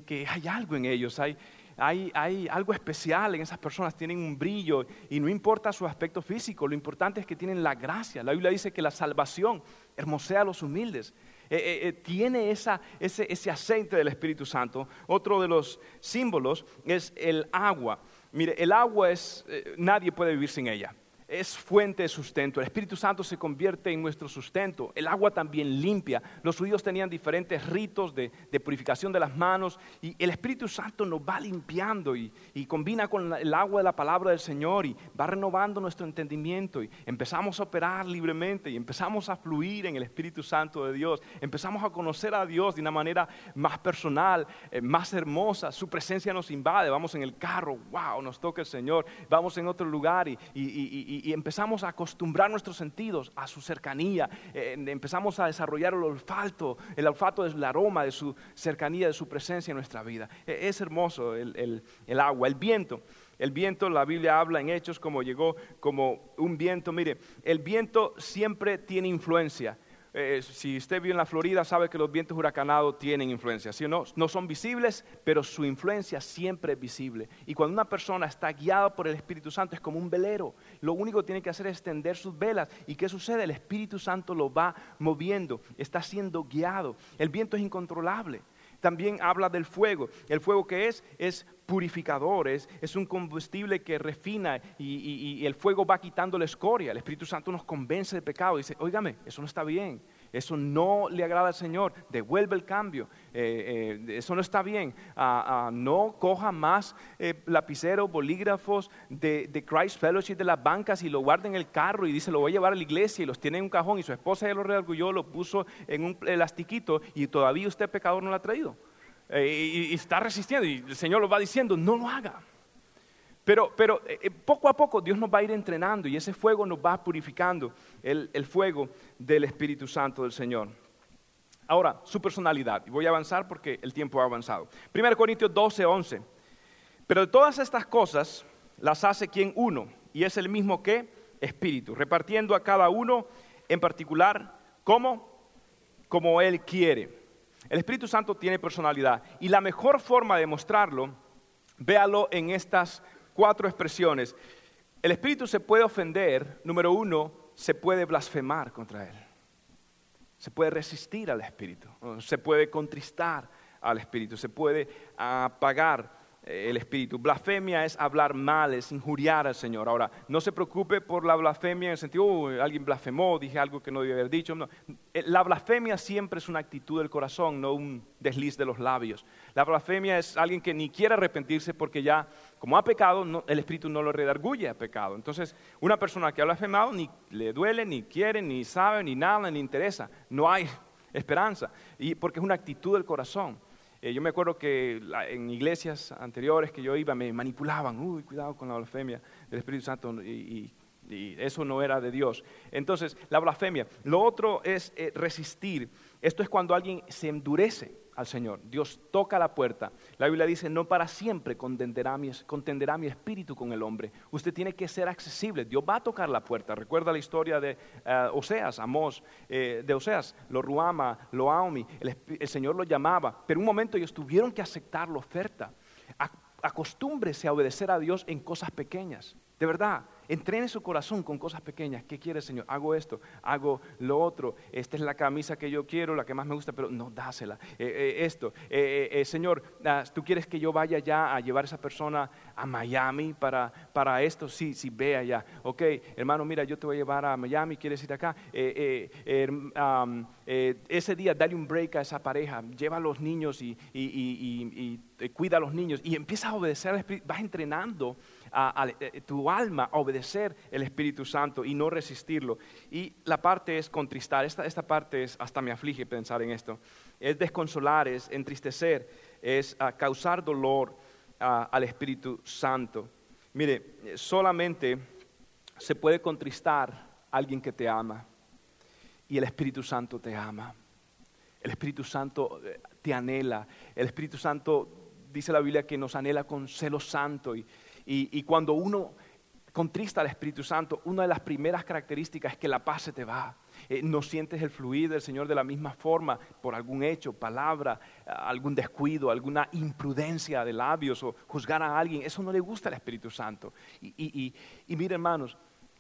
Que, hay algo en ellos, hay, hay, algo especial en esas personas, tienen un brillo y no importa su aspecto físico, lo importante es que tienen la gracia. La Biblia dice que la salvación hermosea a los humildes. Eh, eh, eh, tiene esa, ese, ese aceite del Espíritu Santo. Otro de los símbolos es el agua. Mire, el agua es, nadie puede vivir sin ella es fuente de sustento. El Espíritu Santo se convierte en nuestro sustento. El agua también limpia. Los judíos tenían diferentes ritos de, purificación de las manos y el Espíritu Santo nos va limpiando y, combina con el agua de la palabra del Señor y va renovando nuestro entendimiento y empezamos a operar libremente y empezamos a fluir en el Espíritu Santo de Dios. Empezamos a conocer a Dios de una manera más personal, eh, más hermosa. Su presencia nos invade. Vamos en el carro, wow, nos toca el Señor. Vamos en otro lugar y y, empezamos a acostumbrar nuestros sentidos a su cercanía, eh, empezamos a desarrollar el olfato, el olfato es el aroma de su cercanía, de su presencia en nuestra vida. E, es hermoso el, el agua, el viento. El viento, la Biblia habla en hechos como llegó como un viento. Mire, el viento siempre tiene influencia. Eh, si usted vive en la Florida, sabe que los vientos huracanados tienen influencia. ¿sí no? no son visibles, pero su influencia siempre es visible. Y cuando una persona está guiada por el Espíritu Santo, es como un velero. Lo único que tiene que hacer es extender sus velas. ¿Y qué sucede? El Espíritu Santo lo va moviendo, está siendo guiado. El viento es incontrolable también habla del fuego. El fuego que es es purificador, es, un combustible que refina y, el fuego va quitando la escoria. El Espíritu Santo nos convence de pecado y dice, óigame, eso no está bien. Eso no le agrada al Señor, devuelve el cambio, eh, eh, eso no está bien. Ah, ah, no coja más eh, lapiceros, bolígrafos de, Christ Fellowship de las bancas y lo guarde en el carro y dice, lo voy a llevar a la iglesia y los tiene en un cajón y su esposa ya lo reargulló, lo puso en un elastiquito y todavía usted pecador no lo ha traído. Y, está resistiendo y el Señor lo va diciendo, no lo haga. Pero, pero eh, eh, poco a poco Dios nos va a ir entrenando y ese fuego nos va purificando, el, fuego del Espíritu Santo del Señor. Ahora, su personalidad. Y voy a avanzar porque el tiempo ha avanzado. 1 Corintios 12, 11. Pero de todas estas cosas las hace quien uno. y es el mismo que espíritu, repartiendo a cada uno en particular como él quiere. El Espíritu Santo tiene personalidad y la mejor forma de mostrarlo, véalo en estas cuatro expresiones. El Espíritu se puede ofender, número uno, se puede blasfemar contra él. Se puede resistir al Espíritu, se puede contristar al Espíritu, se puede apagar el espíritu. Blasfemia es hablar mal, es injuriar al Señor. Ahora, no se preocupe por la blasfemia en el sentido, alguien blasfemó, dije algo que no debía haber dicho. Eh, la blasfemia siempre es una actitud del corazón, no un desliz de los labios. La blasfemia es alguien que ni quiere arrepentirse porque ya, como ha pecado, el espíritu no lo redarguye a pecado. Entonces, una persona que ha blasfemado ni le duele, ni quiere, ni sabe, ni nada, ni interesa. No hay esperanza. Y porque es una actitud del corazón. Eh, yo me acuerdo que en iglesias anteriores que yo iba me manipulaban, uy, cuidado con la blasfemia del Espíritu Santo y, eso no era de Dios. Entonces, la blasfemia. Lo otro es eh, resistir. Esto es cuando alguien se endurece al Señor. Dios toca la puerta. La Biblia dice, no para siempre contenderá mi, espíritu con el hombre. Usted tiene que ser accesible. Dios va a tocar la puerta. Recuerda la historia de eh, Oseas, Amós, eh, de Oseas, lo ruama, lo aumi. El, Señor lo llamaba. Pero un momento ellos tuvieron que aceptar la oferta. Acostúmbrese a obedecer a Dios en cosas pequeñas. De verdad, Entrene su corazón con cosas pequeñas. ¿Qué quiere, Señor? Hago esto, hago lo otro. Esta es la camisa que yo quiero, la que más me gusta, pero no, dásela. Eh, eh, esto, eh, Señor, ah, ¿tú quieres que yo vaya ya a llevar a esa persona a Miami para, para esto? Sí, sí, ve allá. Ok, hermano, mira, yo te voy a llevar a Miami, ¿quieres ir acá? ese día, dale un break a esa pareja, lleva a los niños y, y cuida a los niños y empieza a obedecer al Espíritu. Vas entrenando a, eh, tu alma obedecer el Espíritu Santo y no resistirlo. Y la parte es contristar, esta, esta parte es, hasta me aflige pensar en esto, es desconsolar, es entristecer, es ah, causar dolor ah, al Espíritu Santo. Mire, solamente se puede contristar a alguien que te ama y el Espíritu Santo te ama. El Espíritu Santo eh, te anhela. El Espíritu Santo dice la Biblia que nos anhela con celo santo y, y, cuando uno contrista al Espíritu Santo, una de las primeras características es que la paz se te va. Eh, no sientes el fluir del Señor de la misma forma por algún hecho, palabra, algún descuido, alguna imprudencia de labios o juzgar a alguien. Eso no le gusta al Espíritu Santo. Y, y, y mire hermanos,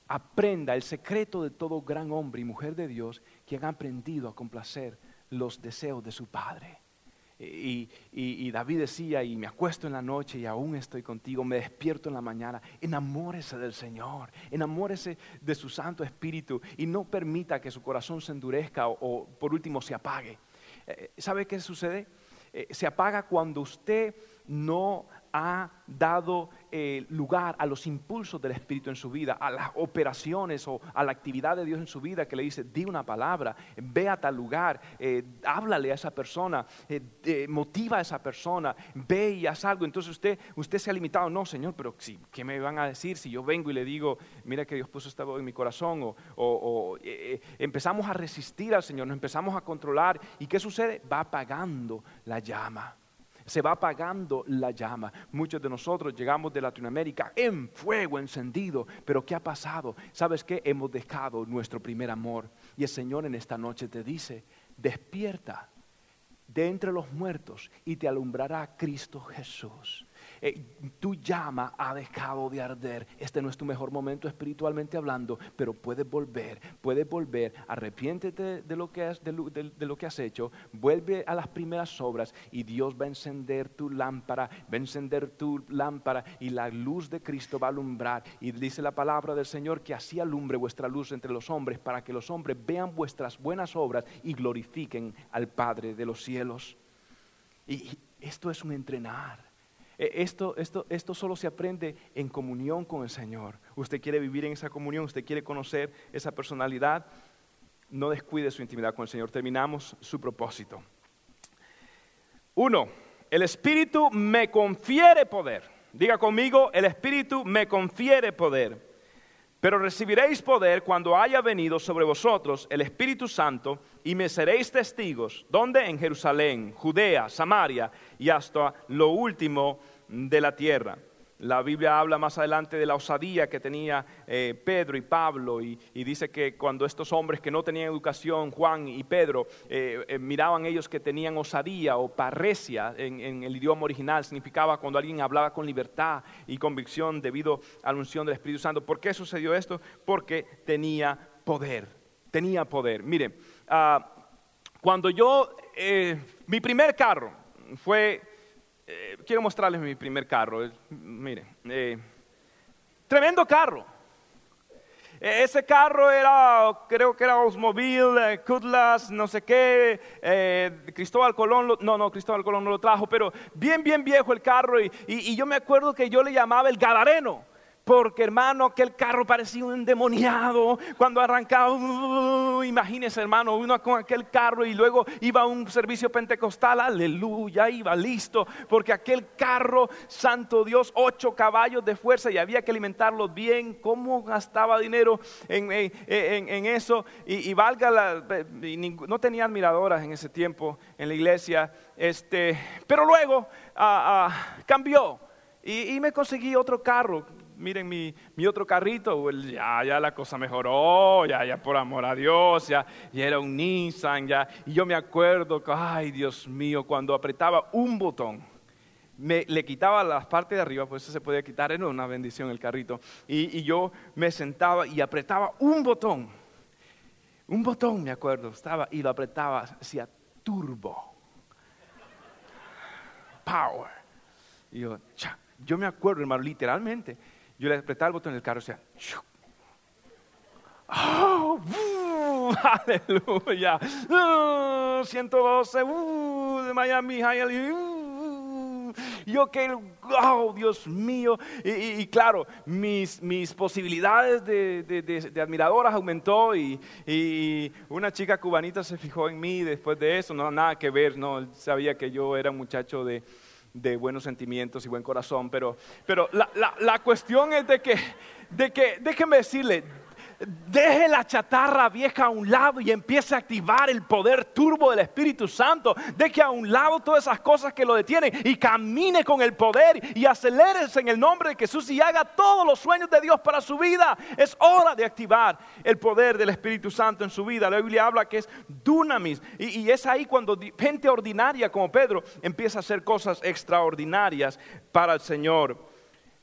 aprenda el secreto de todo gran hombre y mujer de Dios que han aprendido a complacer los deseos de su Padre. Y, David decía, y me acuesto en la noche y aún estoy contigo, me despierto en la mañana, enamórese del Señor, enamórese de su Santo Espíritu y no permita que su corazón se endurezca o, por último se apague. Eh, ¿Sabe qué sucede? Eh, se apaga cuando usted no ha dado eh, lugar a los impulsos del Espíritu en su vida, a las operaciones o a la actividad de Dios en su vida que le dice, di una palabra, ve a tal lugar, eh, háblale a esa persona, eh, motiva a esa persona, ve y haz algo. Entonces usted, usted se ha limitado, no, Señor, pero sí, ¿qué me van a decir si yo vengo y le digo, mira que Dios puso esta voz en mi corazón? O, o empezamos a resistir al Señor, nos empezamos a controlar. ¿Y qué sucede? Va apagando la llama se va apagando la llama. Muchos de nosotros llegamos de Latinoamérica en fuego encendido, pero ¿qué ha pasado? ¿Sabes qué? Hemos dejado nuestro primer amor. Y el Señor en esta noche te dice, despierta de entre los muertos y te alumbrará Cristo Jesús. Eh, tu llama ha dejado de arder. Este no es tu mejor momento espiritualmente hablando, pero puedes volver, puedes volver. Arrepiéntete de lo que has, de lo, que has hecho, vuelve a las primeras obras y Dios va a encender tu lámpara, va a encender tu lámpara y la luz de Cristo va a alumbrar. Y dice la palabra del Señor que así alumbre vuestra luz entre los hombres para que los hombres vean vuestras buenas obras y glorifiquen al Padre de los cielos. Y esto es un entrenar. E, esto, esto, esto solo se aprende en comunión con el Señor. Usted quiere vivir en esa comunión, usted quiere conocer esa personalidad, no descuide su intimidad con el Señor. Terminamos su propósito. Uno, el Espíritu me confiere poder. Diga conmigo, el Espíritu me confiere poder. Pero recibiréis poder cuando haya venido sobre vosotros el Espíritu Santo y me seréis testigos. ¿Dónde? En Jerusalén, Judea, Samaria y hasta lo último de la tierra. La Biblia habla más adelante de la osadía que tenía eh, Pedro y Pablo y, dice que cuando estos hombres que no tenían educación, Juan y Pedro, eh, eh, miraban ellos que tenían osadía o parresia en, el idioma original, significaba cuando alguien hablaba con libertad y convicción debido a la unción del Espíritu Santo. ¿Por qué sucedió esto? Porque tenía poder, tenía poder. Mire, ah, cuando yo, mi primer carro fue eh, quiero mostrarles mi primer carro. Mire, eh, tremendo carro. E, ese carro era, creo que era Oldsmobile, Cutlass, no sé qué, eh, Cristóbal Colón, no, no, Cristóbal Colón no lo trajo, pero bien, bien viejo el carro y yo me acuerdo que yo le llamaba el Gadareno. Porque hermano, aquel carro parecía un endemoniado cuando arrancaba. Uh, imagínese hermano, uno con aquel carro y luego iba a un servicio pentecostal, aleluya, iba listo. Porque aquel carro, santo Dios, ocho caballos de fuerza y había que alimentarlos bien. ¿Cómo gastaba dinero en, eso? Y, valga la, no tenía admiradoras en ese tiempo en la iglesia. Este, pero luego ah, ah, cambió. y, me conseguí otro carro miren mi, otro carrito, ya, ya la cosa mejoró, ya, ya por amor a Dios, ya, ya era un Nissan, ya. Y yo me acuerdo que, ay Dios mío, cuando apretaba un botón, me, le quitaba las partes de arriba, pues eso se podía quitar, era una bendición el carrito. Y, y yo me sentaba y apretaba un botón, un botón me acuerdo, estaba y lo apretaba, hacía turbo, power. Y yo, yo me acuerdo, hermano, literalmente, yo le apretaba el botón en el carro y decía, ¡Oh! ¡Aleluya! 112, uh, de Miami, uh, yo que, oh, Dios mío, y, claro, mis, mis posibilidades de, de, admiradoras aumentó y, y, una chica cubanita se fijó en mí después de eso, no nada que ver, no, sabía que yo era un muchacho de, de buenos sentimientos y buen corazón, pero, pero la, la, la cuestión es de que, de que, déjeme decirle, Deje la chatarra vieja a un lado y empiece a activar el poder turbo del Espíritu Santo. Deje a un lado todas esas cosas que lo detienen y camine con el poder y acelérese en el nombre de Jesús y haga todos los sueños de Dios para su vida. Es hora de activar el poder del Espíritu Santo en su vida. La Biblia habla que es dunamis y, es ahí cuando gente ordinaria como Pedro empieza a hacer cosas extraordinarias para el Señor.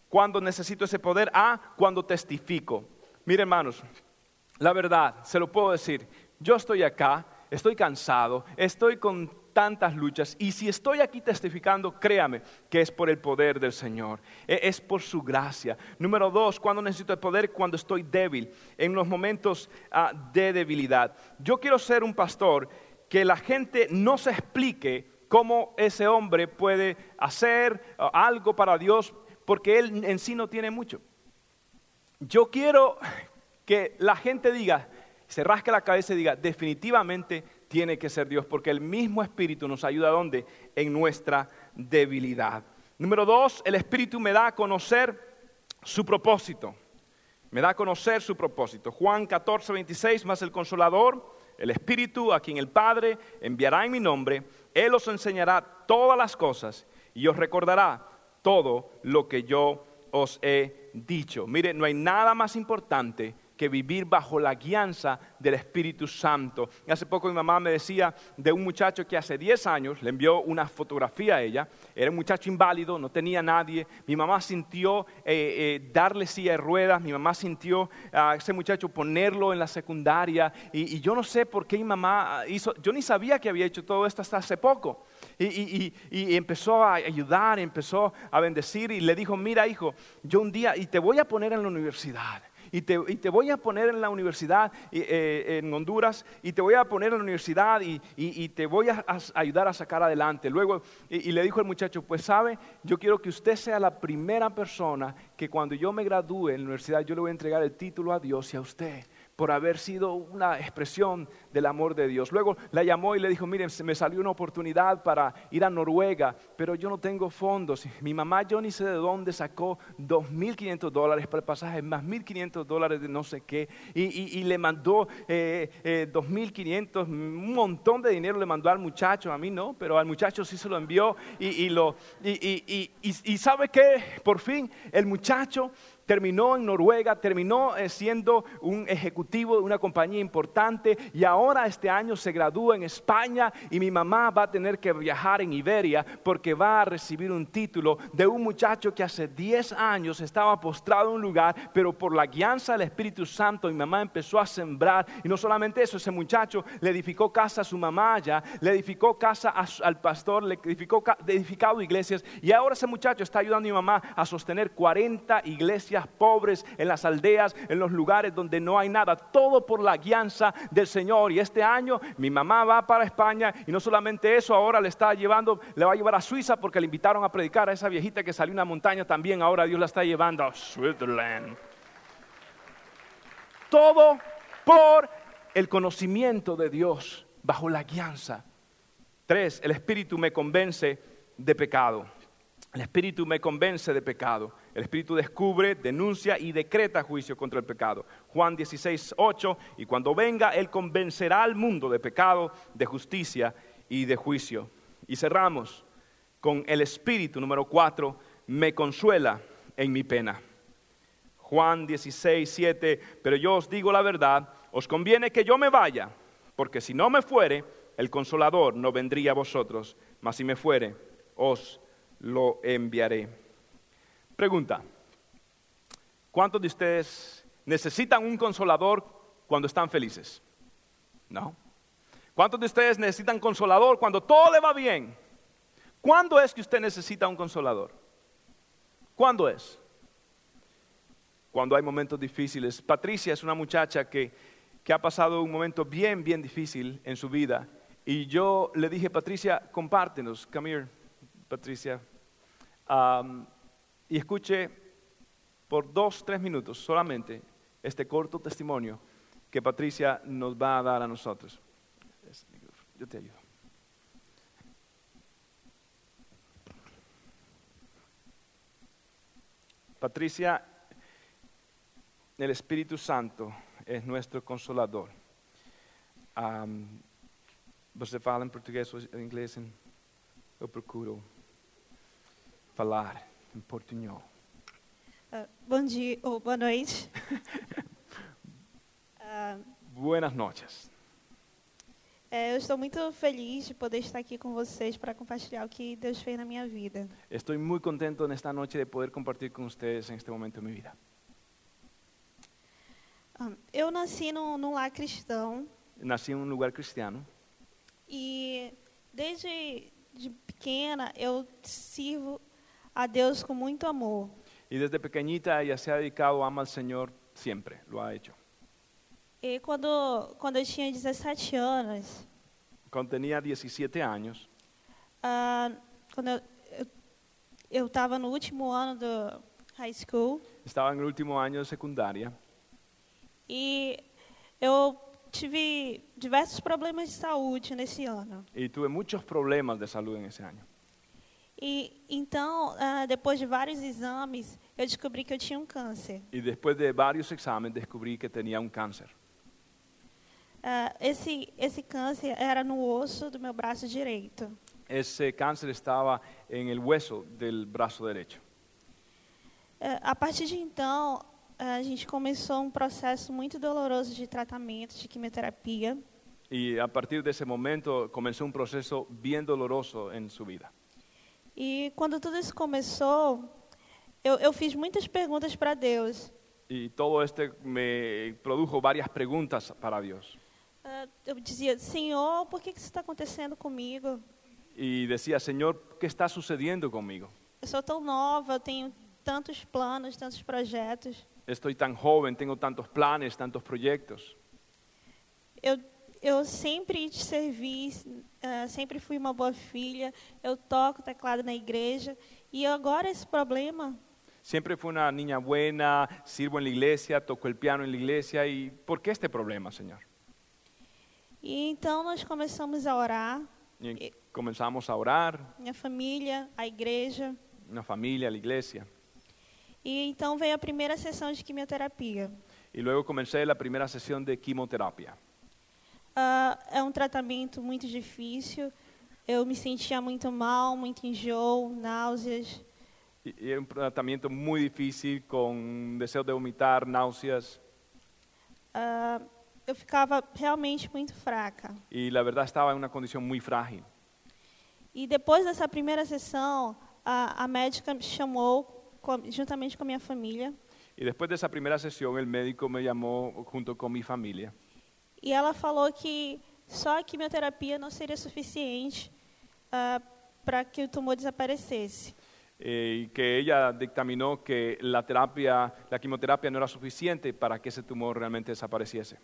Cuando necesito ese poder? Ah, cuando testifico. Mire hermanos, la verdad, se lo puedo decir, yo estoy acá, estoy cansado, estoy con tantas luchas y si estoy aquí testificando, créame que es por el poder del Señor, e, es por su gracia. Número dos, cuando necesito el poder, cuando estoy débil, en los momentos ah, de debilidad. Yo quiero ser un pastor que la gente no se explique cómo ese hombre puede hacer ah, algo para Dios porque él en sí no tiene mucho. Yo quiero que la gente diga, se rasque la cabeza y diga, definitivamente tiene que ser Dios, porque el mismo Espíritu nos ayuda ¿dónde? En nuestra debilidad. Número dos, el Espíritu me da a conocer su propósito. Me da a conocer su propósito. Juan 14, 26, más el consolador, el Espíritu, a quien el Padre enviará en mi nombre, Él os enseñará todas las cosas y os recordará todo lo que yo os he dicho. Mire, no hay nada más importante que vivir bajo la guianza del Espíritu Santo. Hace poco mi mamá me decía de un muchacho que hace 10 años le envió una fotografía a ella. Era un muchacho inválido, no tenía nadie. Mi mamá sintió eh, eh, darle silla de ruedas, mi mamá sintió a ese muchacho ponerlo en la secundaria. Y, yo no sé por qué mi mamá hizo, yo ni sabía que había hecho todo esto hasta hace poco. Y, y, empezó a ayudar, empezó a bendecir y le dijo, mira hijo, yo un día, y te voy a poner en la universidad y te, voy a poner en la universidad eh, en Honduras y te voy a poner en la universidad y, te voy a, ayudar a sacar adelante. Luego, y, le dijo el muchacho, pues sabe, yo quiero que usted sea la primera persona que cuando yo me gradúe en la universidad yo le voy a entregar el título a Dios y a usted por haber sido una expresión del amor de Dios. Luego la llamó y le dijo, miren, se me salió una oportunidad para ir a Noruega, pero yo no tengo fondos. Mi mamá, yo ni sé de dónde sacó 2.500 dólares para el pasaje, más 1.500 dólares de no sé qué, y, le mandó eh, eh, 2.500, un montón de dinero le mandó al muchacho, a mí no, pero al muchacho sí se lo envió, y, lo, y sabe qué, por fin el muchacho terminó en Noruega, terminó eh, siendo un ejecutivo de una compañía importante y ahora este año se gradúa en España y mi mamá va a tener que viajar en Iberia porque va a recibir un título de un muchacho que hace 10 años estaba postrado en un lugar, pero por la guianza del Espíritu Santo mi mamá empezó a sembrar. Y no solamente eso, ese muchacho le edificó casa a su mamá ya, le edificó casa al pastor, le edificó edificado iglesias y ahora ese muchacho está ayudando a mi mamá a sostener 40 iglesias pobres, en las aldeas, en los lugares donde no hay nada, todo por la guianza del Señor. Y este año mi mamá va para España y no solamente eso, ahora le está llevando, le va a llevar a Suiza porque le invitaron a predicar a esa viejita que salió una montaña también, ahora Dios la está llevando a Switzerland. Todo por el conocimiento de Dios bajo la guianza. Tres, el Espíritu me convence de pecado. El Espíritu me convence de pecado. El Espíritu descubre, denuncia y decreta juicio contra el pecado. Juan 16, 8. Y cuando venga, Él convencerá al mundo de pecado, de justicia y de juicio. Y cerramos con el Espíritu número 4. Me consuela en mi pena. Juan 16, 7. Pero yo os digo la verdad, os conviene que yo me vaya, porque si no me fuere, el consolador no vendría a vosotros, mas si me fuere, os lo enviaré. Pregunta, ¿cuántos de ustedes necesitan un consolador cuando están felices? No. ¿Cuántos de ustedes necesitan consolador cuando todo le va bien? ¿Cuándo es que usted necesita un consolador? ¿Cuándo es? Cuando hay momentos difíciles. Patricia es una muchacha que, que ha pasado un momento bien, bien difícil en su vida. Y yo le dije, Patricia, compártenos, come here, Patricia, y escuche por dos, tres minutos solamente este corto testimonio que Patricia nos va a dar a nosotros. Yo te ayudo. Patricia, el Espíritu Santo es nuestro consolador. Um, você fala em português ou em inglês? Procuro falar em portunhol. Uh, bom dia ou boa noite. uh, Buenas noches. É, eu estou muito feliz de poder estar aqui com vocês para compartilhar o que Deus fez na minha vida. Estou muito contento nesta noite de poder compartilhar com vocês neste momento da minha vida. Um, eu nasci num, num lar cristão. Nasci em um lugar cristiano. E desde de pequena eu sirvo a Deus com muito amor. Y desde pequeñita ella se ha dedicado, ama al Señor siempre, lo ha hecho. E quando quando eu tinha 17 anos, Cuando tenía 17 años, ah, quando eu estava no último ano do high school estaba en el último año de secundaria e eu tive diversos problemas de saúde nesse ano. y tuve muchos problemas de salud en ese año. E então, uh, depois de vários exames, eu descobri que eu tinha um câncer. E depois de vários exames, descobri que tinha um câncer. Uh, esse esse câncer era no osso do meu braço direito. Esse câncer estava em el hueso del braço direito. Uh, a partir de então, a gente começou um processo muito doloroso de tratamento, de quimioterapia. E a partir desse momento começou um processo bem doloroso em sua vida. E quando tudo isso começou, eu, eu fiz muitas perguntas para Deus. E todo este me produjo várias perguntas para Deus. Uh, eu dizia, Senhor, por que, que isso está acontecendo comigo? E dizia, Senhor, o que está sucedendo comigo? Eu sou tão nova, eu tenho tantos planos, tantos projetos. Estou tão jovem, tenho tantos planos, tantos projetos. Eu eu sempre te servi, uh, sempre fui uma boa filha, eu toco teclado na igreja, e agora esse problema. Siempre fue una niña buena, sirvo en la iglesia, toco el piano en la iglesia. ¿Y por qué este problema, Señor? E então nós começamos a orar, Y Eh. comenzamos a orar, minha família, a igreja. una familia, la iglesia. E então veio a primeira sessão de quimioterapia. Y luego comencé la primera sesión de quimioterapia. Ah, é um tratamento muito difícil. Eu me sentia muito mal, muito enjoo, náuseas. Y, y era un tratamiento muy difícil, con deseo de vomitar, náuseas. Ah, eu ficava realmente muito fraca. Y la verdad estaba en una condición muy frágil. E depois dessa primeira sessão, a, a médica me chamou, com- juntamente com a minha família, Y después de esa primera sesión, el médico me llamó junto con mi familia. E ela falou que só a quimioterapia não seria suficiente para que o tumor desaparecesse. eh, y que ella dictaminó que la terapia, la quimioterapia no era suficiente para que ese tumor realmente desapareciese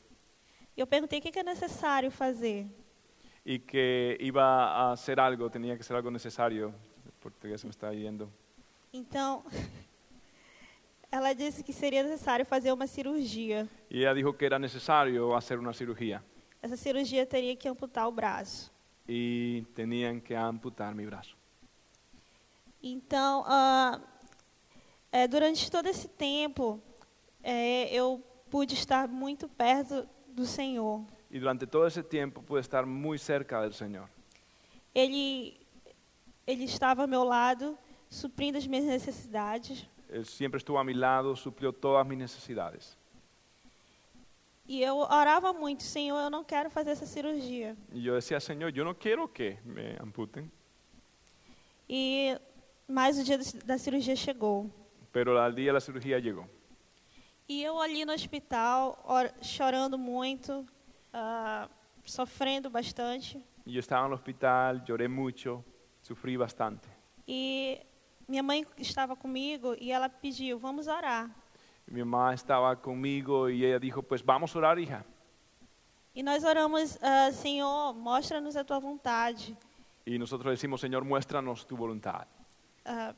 E eu perguntei o que que é necessário fazer. y que iba a hacer algo, tenía que ser algo necesario. El portugués se me está yendo. Então, ela disse que seria necessário fazer uma cirurgia. Y ella dijo que era necesario hacer una cirugía Essa cirurgia teria que amputar o braço. y tenían que amputar mi brazo. Então, ah, é, durante todo esse tempo, é, eu pude estar muito perto do Senhor. Y durante todo ese tiempo pude estar muy cerca del Señor. Ele, ele estava ao meu lado, suprindo as minhas necessidades. Él siempre estuvo a mi lado, suplió todas mis necesidades. E eu orava muito, Senhor, eu não quero fazer essa cirurgia. Y yo decía, Señor, yo no quiero que me amputen. E mais o dia da cirurgia chegou. Pero al día de la cirugía llegó. E eu ali no hospital, or- chorando muito, ah, sofrendo bastante. Yo estaba en el hospital, lloré mucho, sufrí bastante. E minha mãe estava comigo e ela pediu, vamos orar. Mi mamá estaba conmigo y ella dijo, pues vamos a orar, hija. E nós oramos, ah, Senhor, mostra-nos a tua vontade. Y nosotros decimos, Señor, muéstranos tu voluntad. ah,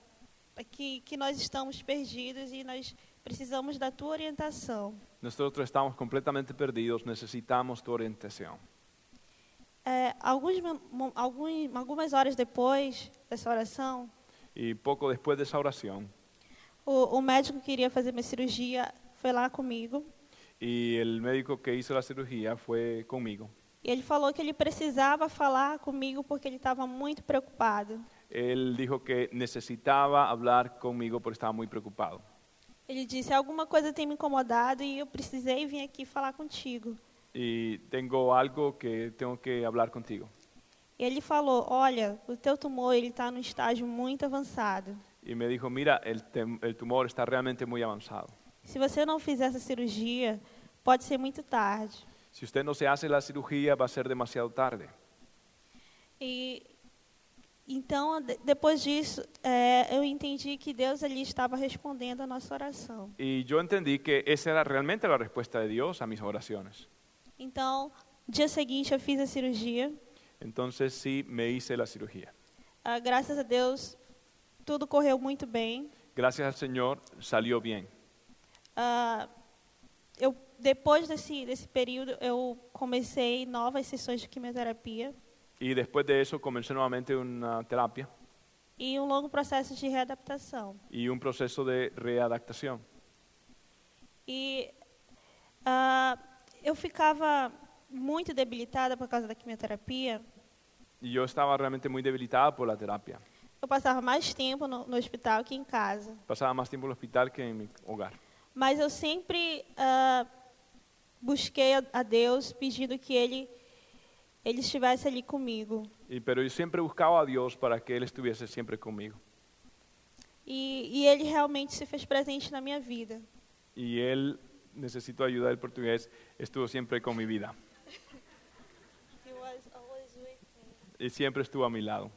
que, que nós estamos perdidos e nós precisamos da tua orientação. Nosotros estamos completamente perdidos, necesitamos tu orientación. É, alguns, mo- alguns, algumas horas depois dessa oração, Y poco después de esa oración, o, o médico que queria fazer minha cirurgia foi lá comigo. y el médico que hizo la cirugía fue conmigo. E ele falou que ele precisava falar comigo porque ele estava muito preocupado. Él dijo que necesitaba hablar conmigo porque estaba muy preocupado. Ele disse: Alguma coisa tem me incomodado e eu precisei vir aqui falar contigo. Y tengo algo que tengo que hablar contigo. E ele falou: Olha, o teu tumor ele está num estágio muito avançado. Y me dijo, mira, el, el tumor está realmente muy avanzado. Se você não fizer essa cirurgia, pode ser muito tarde. Si usted no se hace la cirugía, va a ser demasiado tarde. E então, de- depois disso, é, eu entendi que Deus ali estava respondendo a nossa oração. Y yo entendí que esa era realmente la respuesta de Dios a mis oraciones. Então, dia seguinte eu fiz a cirurgia. Entonces sí, me hice la cirugía. Ah, graças a Deus, tudo correu muito bem. Gracias al Señor, salió bien. Ah, eu depois desse desse período eu comecei novas sessões de quimioterapia Y después de eso comencé nuevamente una terapia e um longo processo de readaptação. y un proceso de readaptación. E ah, eu ficava muito debilitada por causa da quimioterapia. Y yo estaba realmente muy debilitada por la terapia. Eu passava mais tempo no, no hospital que em casa. Pasaba más tiempo en el hospital que en mi hogar. Mas eu sempre ah, busquei a, a Deus pedindo que Ele, Ele estivesse ali comigo. Y, pero yo siempre buscaba a Dios para que Él estuviese siempre conmigo. E, e Ele realmente se fez presente na minha vida. Y Él, necesito ayuda del portugués, estuvo siempre con mi vida. Y siempre estuvo a mi lado.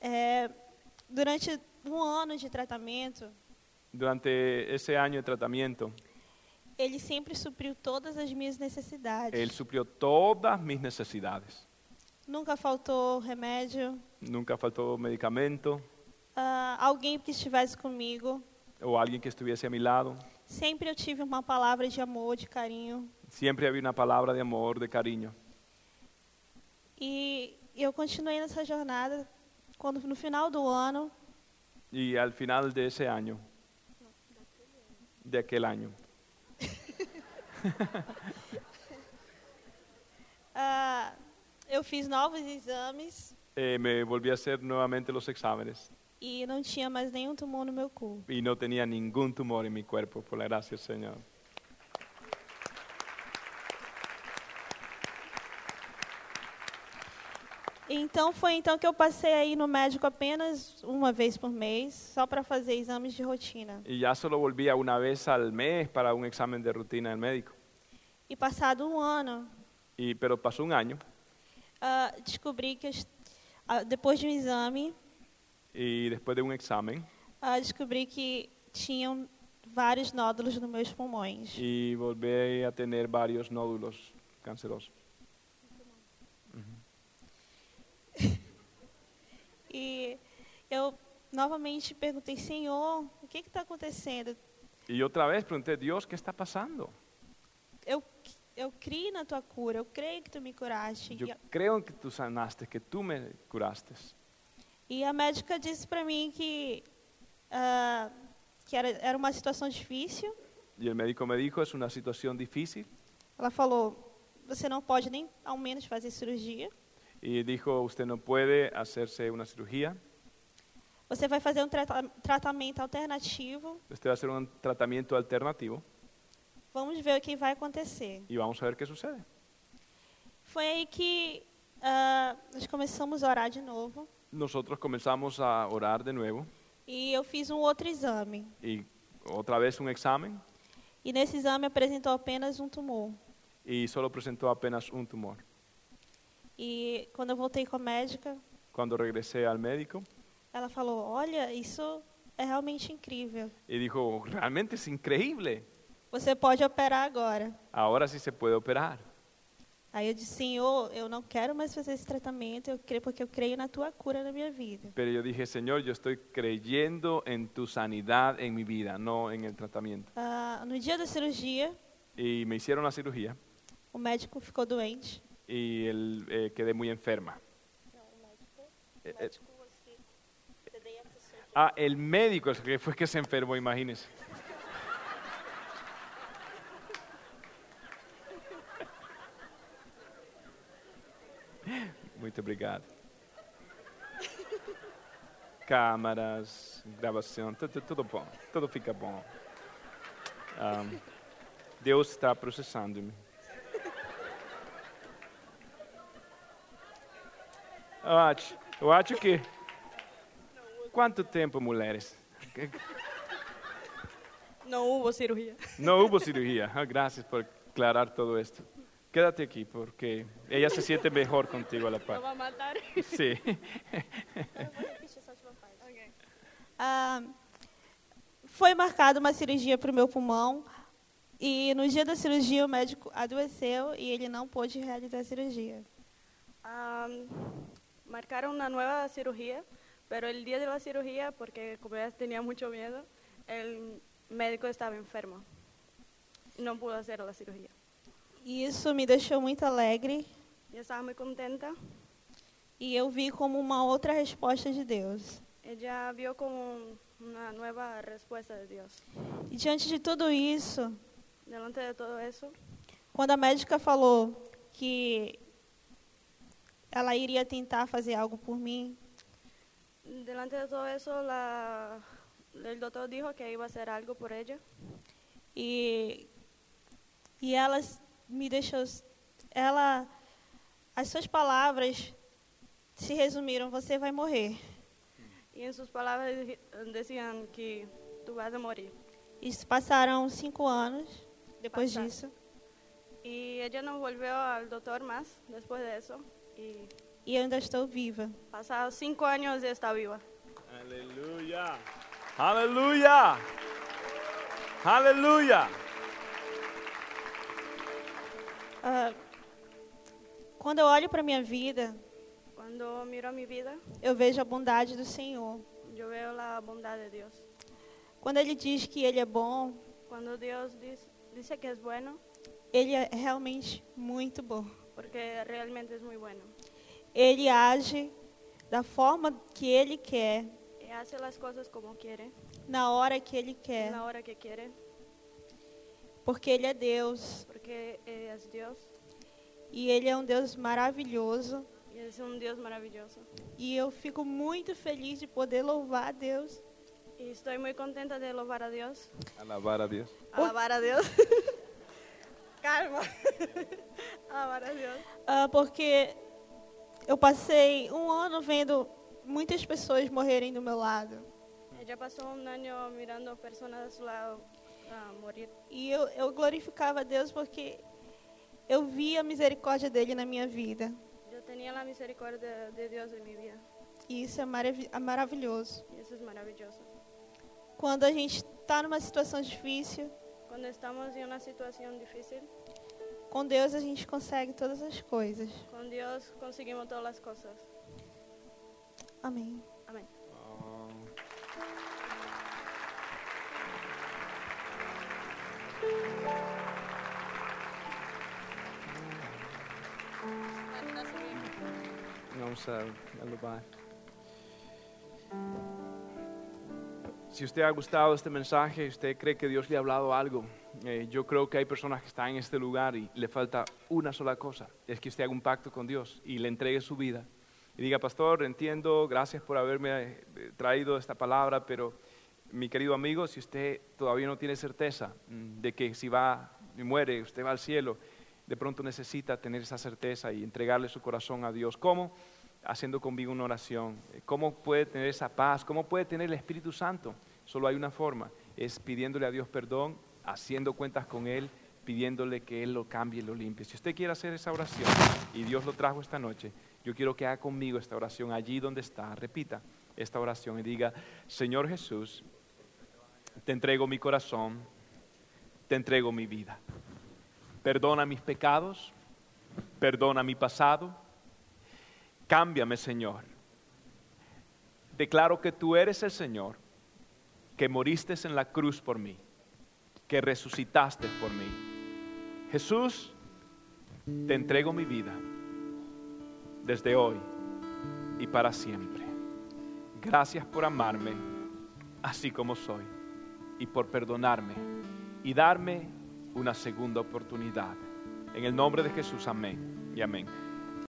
É, durante um ano de tratamento, Durante ese año de tratamiento, Ele sempre supriu todas as minhas necessidades. Él suplió todas mis necesidades. Nunca faltou remédio, Nunca faltó medicamento, ah, alguém que estivesse comigo. o alguien que estuviese a mi lado. Sempre eu tive uma palavra de amor, de carinho. Siempre había una palabra de amor, de cariño. E eu continuei nessa jornada. Quando no final do ano, Y al final de ese año, de aquel año, ah, eu fiz novos exames. Eh, me volví a hacer nuevamente los exámenes. E não tinha mais nenhum tumor no meu corpo. y no tenía ningún tumor en mi cuerpo, por la gracia del Então foi então que eu passei aí no médico apenas uma vez por mês, só para fazer exames de rotina. Y ya solo volvía una vez al mes para un examen de rutina del médico. E passado um ano, Y, pero pasó un año ah, descobri que ah, depois de um exame, y después de un examen ah, descobri que tinham vários nódulos nos meus pulmões. y volví a tener varios nódulos cancerosos. E eu novamente perguntei, Senhor, o que está acontecendo? Y otra vez pregunté, Dios, ¿qué está pasando? Eu, eu criei na tua cura, eu creio que tu me curaste. Yo E a- creo que tú sanaste, que tú me curaste. E a médica disse para mim que, ah, que era, era uma situação difícil. Y el médico me dijo, es una situación difícil. Ela falou, você não pode nem ao menos fazer cirurgia. Y dijo, usted no puede hacerse una cirugía, Você vai fazer um trata tratamento alternativo. usted va a hacer un tratamiento alternativo Vamos ver o que vai acontecer. y vamos ver qué sucede. Foi aí que ah, nós começamos a orar de novo. Nosotros comenzamos a orar de nuevo E eu fiz um outro exame. y otra vez un examen E nesse exame apresentou apenas um tumor. y solo presentó apenas un tumor. E quando eu voltei com a médica, Cuando regresé al médico ela falou: Olha, isso é realmente incrível. y dijo, realmente es increíble, Você pode operar agora. ahora sí se puede operar. Aí eu disse: Senhor, eu não quero mais fazer esse tratamento, eu creio porque eu creio na tua cura na minha vida. Pero yo dije, Señor, yo estoy creyendo en tu sanidad en mi vida, no en el tratamiento. Ah, no dia da cirurgia, Y me hicieron la cirugía o médico ficou doente. y el, eh, quedé muy enferma. Eh, eh, ah, el médico el que fue que se enfermó, imagínese. Muito obrigado. Câmaras, gravação, tudo, tudo bom, tudo fica bom. Ahm, Deus está processando-me. Eu acho, eu acho que. Quanto tempo, mulheres? No hubo cirugía. No hubo cirugía. Ah, Gracias por aclarar todo esto. Quédate aquí porque ella se siente mejor contigo a la par. va a matar. Sí. Ah, foi marcada uma cirurgia para o meu pulmão. E no dia da cirurgia, o médico adoeceu e ele não pôde realizar a cirurgia. Am, marcaron una nueva cirugía, pero el día de la cirugía, porque como ella tenía mucho miedo, el médico estaba enfermo. No pudo hacer la cirugía. E isso me deixou muito alegre. Yo estaba muy contenta. E eu vi como uma outra resposta de Deus. Ella vio como una nueva respuesta de Dios. E diante de tudo isso, Delante de todo eso, quando a médica falou que ela iria tentar fazer algo por mim, delante de todo eso, la, el doctor dijo que iba a hacer algo por ella. e, e ela me deixou. Ela, as suas palavras se resumiram: você vai morrer. Y en sus palabras dij- decían que a morir. E se passaram cinco anos depois Passaram. disso. Y ella no volvió al doctor más después de eso. E eu ainda estou viva. pasados cinco años ya está viva. Aleluya. Aleluya. Aleluya. Ah, quando eu olho para minha vida, Cuando miro mi vida, eu vejo a bondade do Senhor. yo veo la bondad de Dios. Quando ele diz que ele é bom, Cuando Dios dice, dice que es bueno, ele é realmente muito bom. porque realmente es muy bueno. Ele age da forma que ele quer, Y hace las cosas como quiere, na hora que ele quer, la hora que quiere, porque ele é Deus porque es Dios e ele é um Deus maravilhoso. y es un Dios maravilloso. E eu fico muito feliz de poder louvar a Deus, Y estoy muy contenta de alabar a Dios. Alabar a Dios. Alabar a Dios. Calma. alabar a Dios. ah, porque eu passei um ano vendo muitas pessoas morrerem do meu lado. Ella pasó un año mirando personas a su lado ah, morir. E eu, eu glorificava a Deus porque eu via a misericórdia dele na minha vida. Yo tenía la misericordia de Dios en mi vida. E isso é maravi- é maravilhoso. Y eso es maravilloso. Quando a gente está numa situação difícil, Cuando estamos en una situación difícil, com Deus a gente consegue todas as coisas. con Dios conseguimos todas las cosas. Amém. Amén. Vamos a alabar. Si usted ha gustado este mensaje, usted cree que Dios le ha hablado algo, eh, yo creo que hay personas que están en este lugar y le falta una sola cosa, es que usted haga un pacto con Dios y le entregue su vida. Y diga, pastor, entiendo, gracias por haberme eh, traído esta palabra, pero mi querido amigo, si usted todavía no tiene certeza mm, de que si va y muere, usted va al cielo, de pronto necesita tener esa certeza y entregarle su corazón a Dios. ¿Cómo? Haciendo conmigo una oración. Eh, ¿Cómo puede tener esa paz? ¿Cómo puede tener el Espíritu Santo? Solo hay una forma, es pidiéndole a Dios perdón, haciendo cuentas con Él, pidiéndole que Él lo cambie y lo limpie. Si usted quiere hacer esa oración y Dios lo trajo esta noche, yo quiero que haga conmigo esta oración allí donde está. Repita esta oración y diga, Señor Jesús, te entrego mi corazón, te entrego mi vida. Perdona mis pecados, perdona mi pasado, cámbiame Señor. Declaro que tú eres el Señor, que moriste en la cruz por mí, que resucitaste por mí. Jesús, te entrego mi vida desde hoy y para siempre. Gracias por amarme así como soy y por perdonarme y darme una segunda oportunidad. En el nombre de Jesús, amén y amén.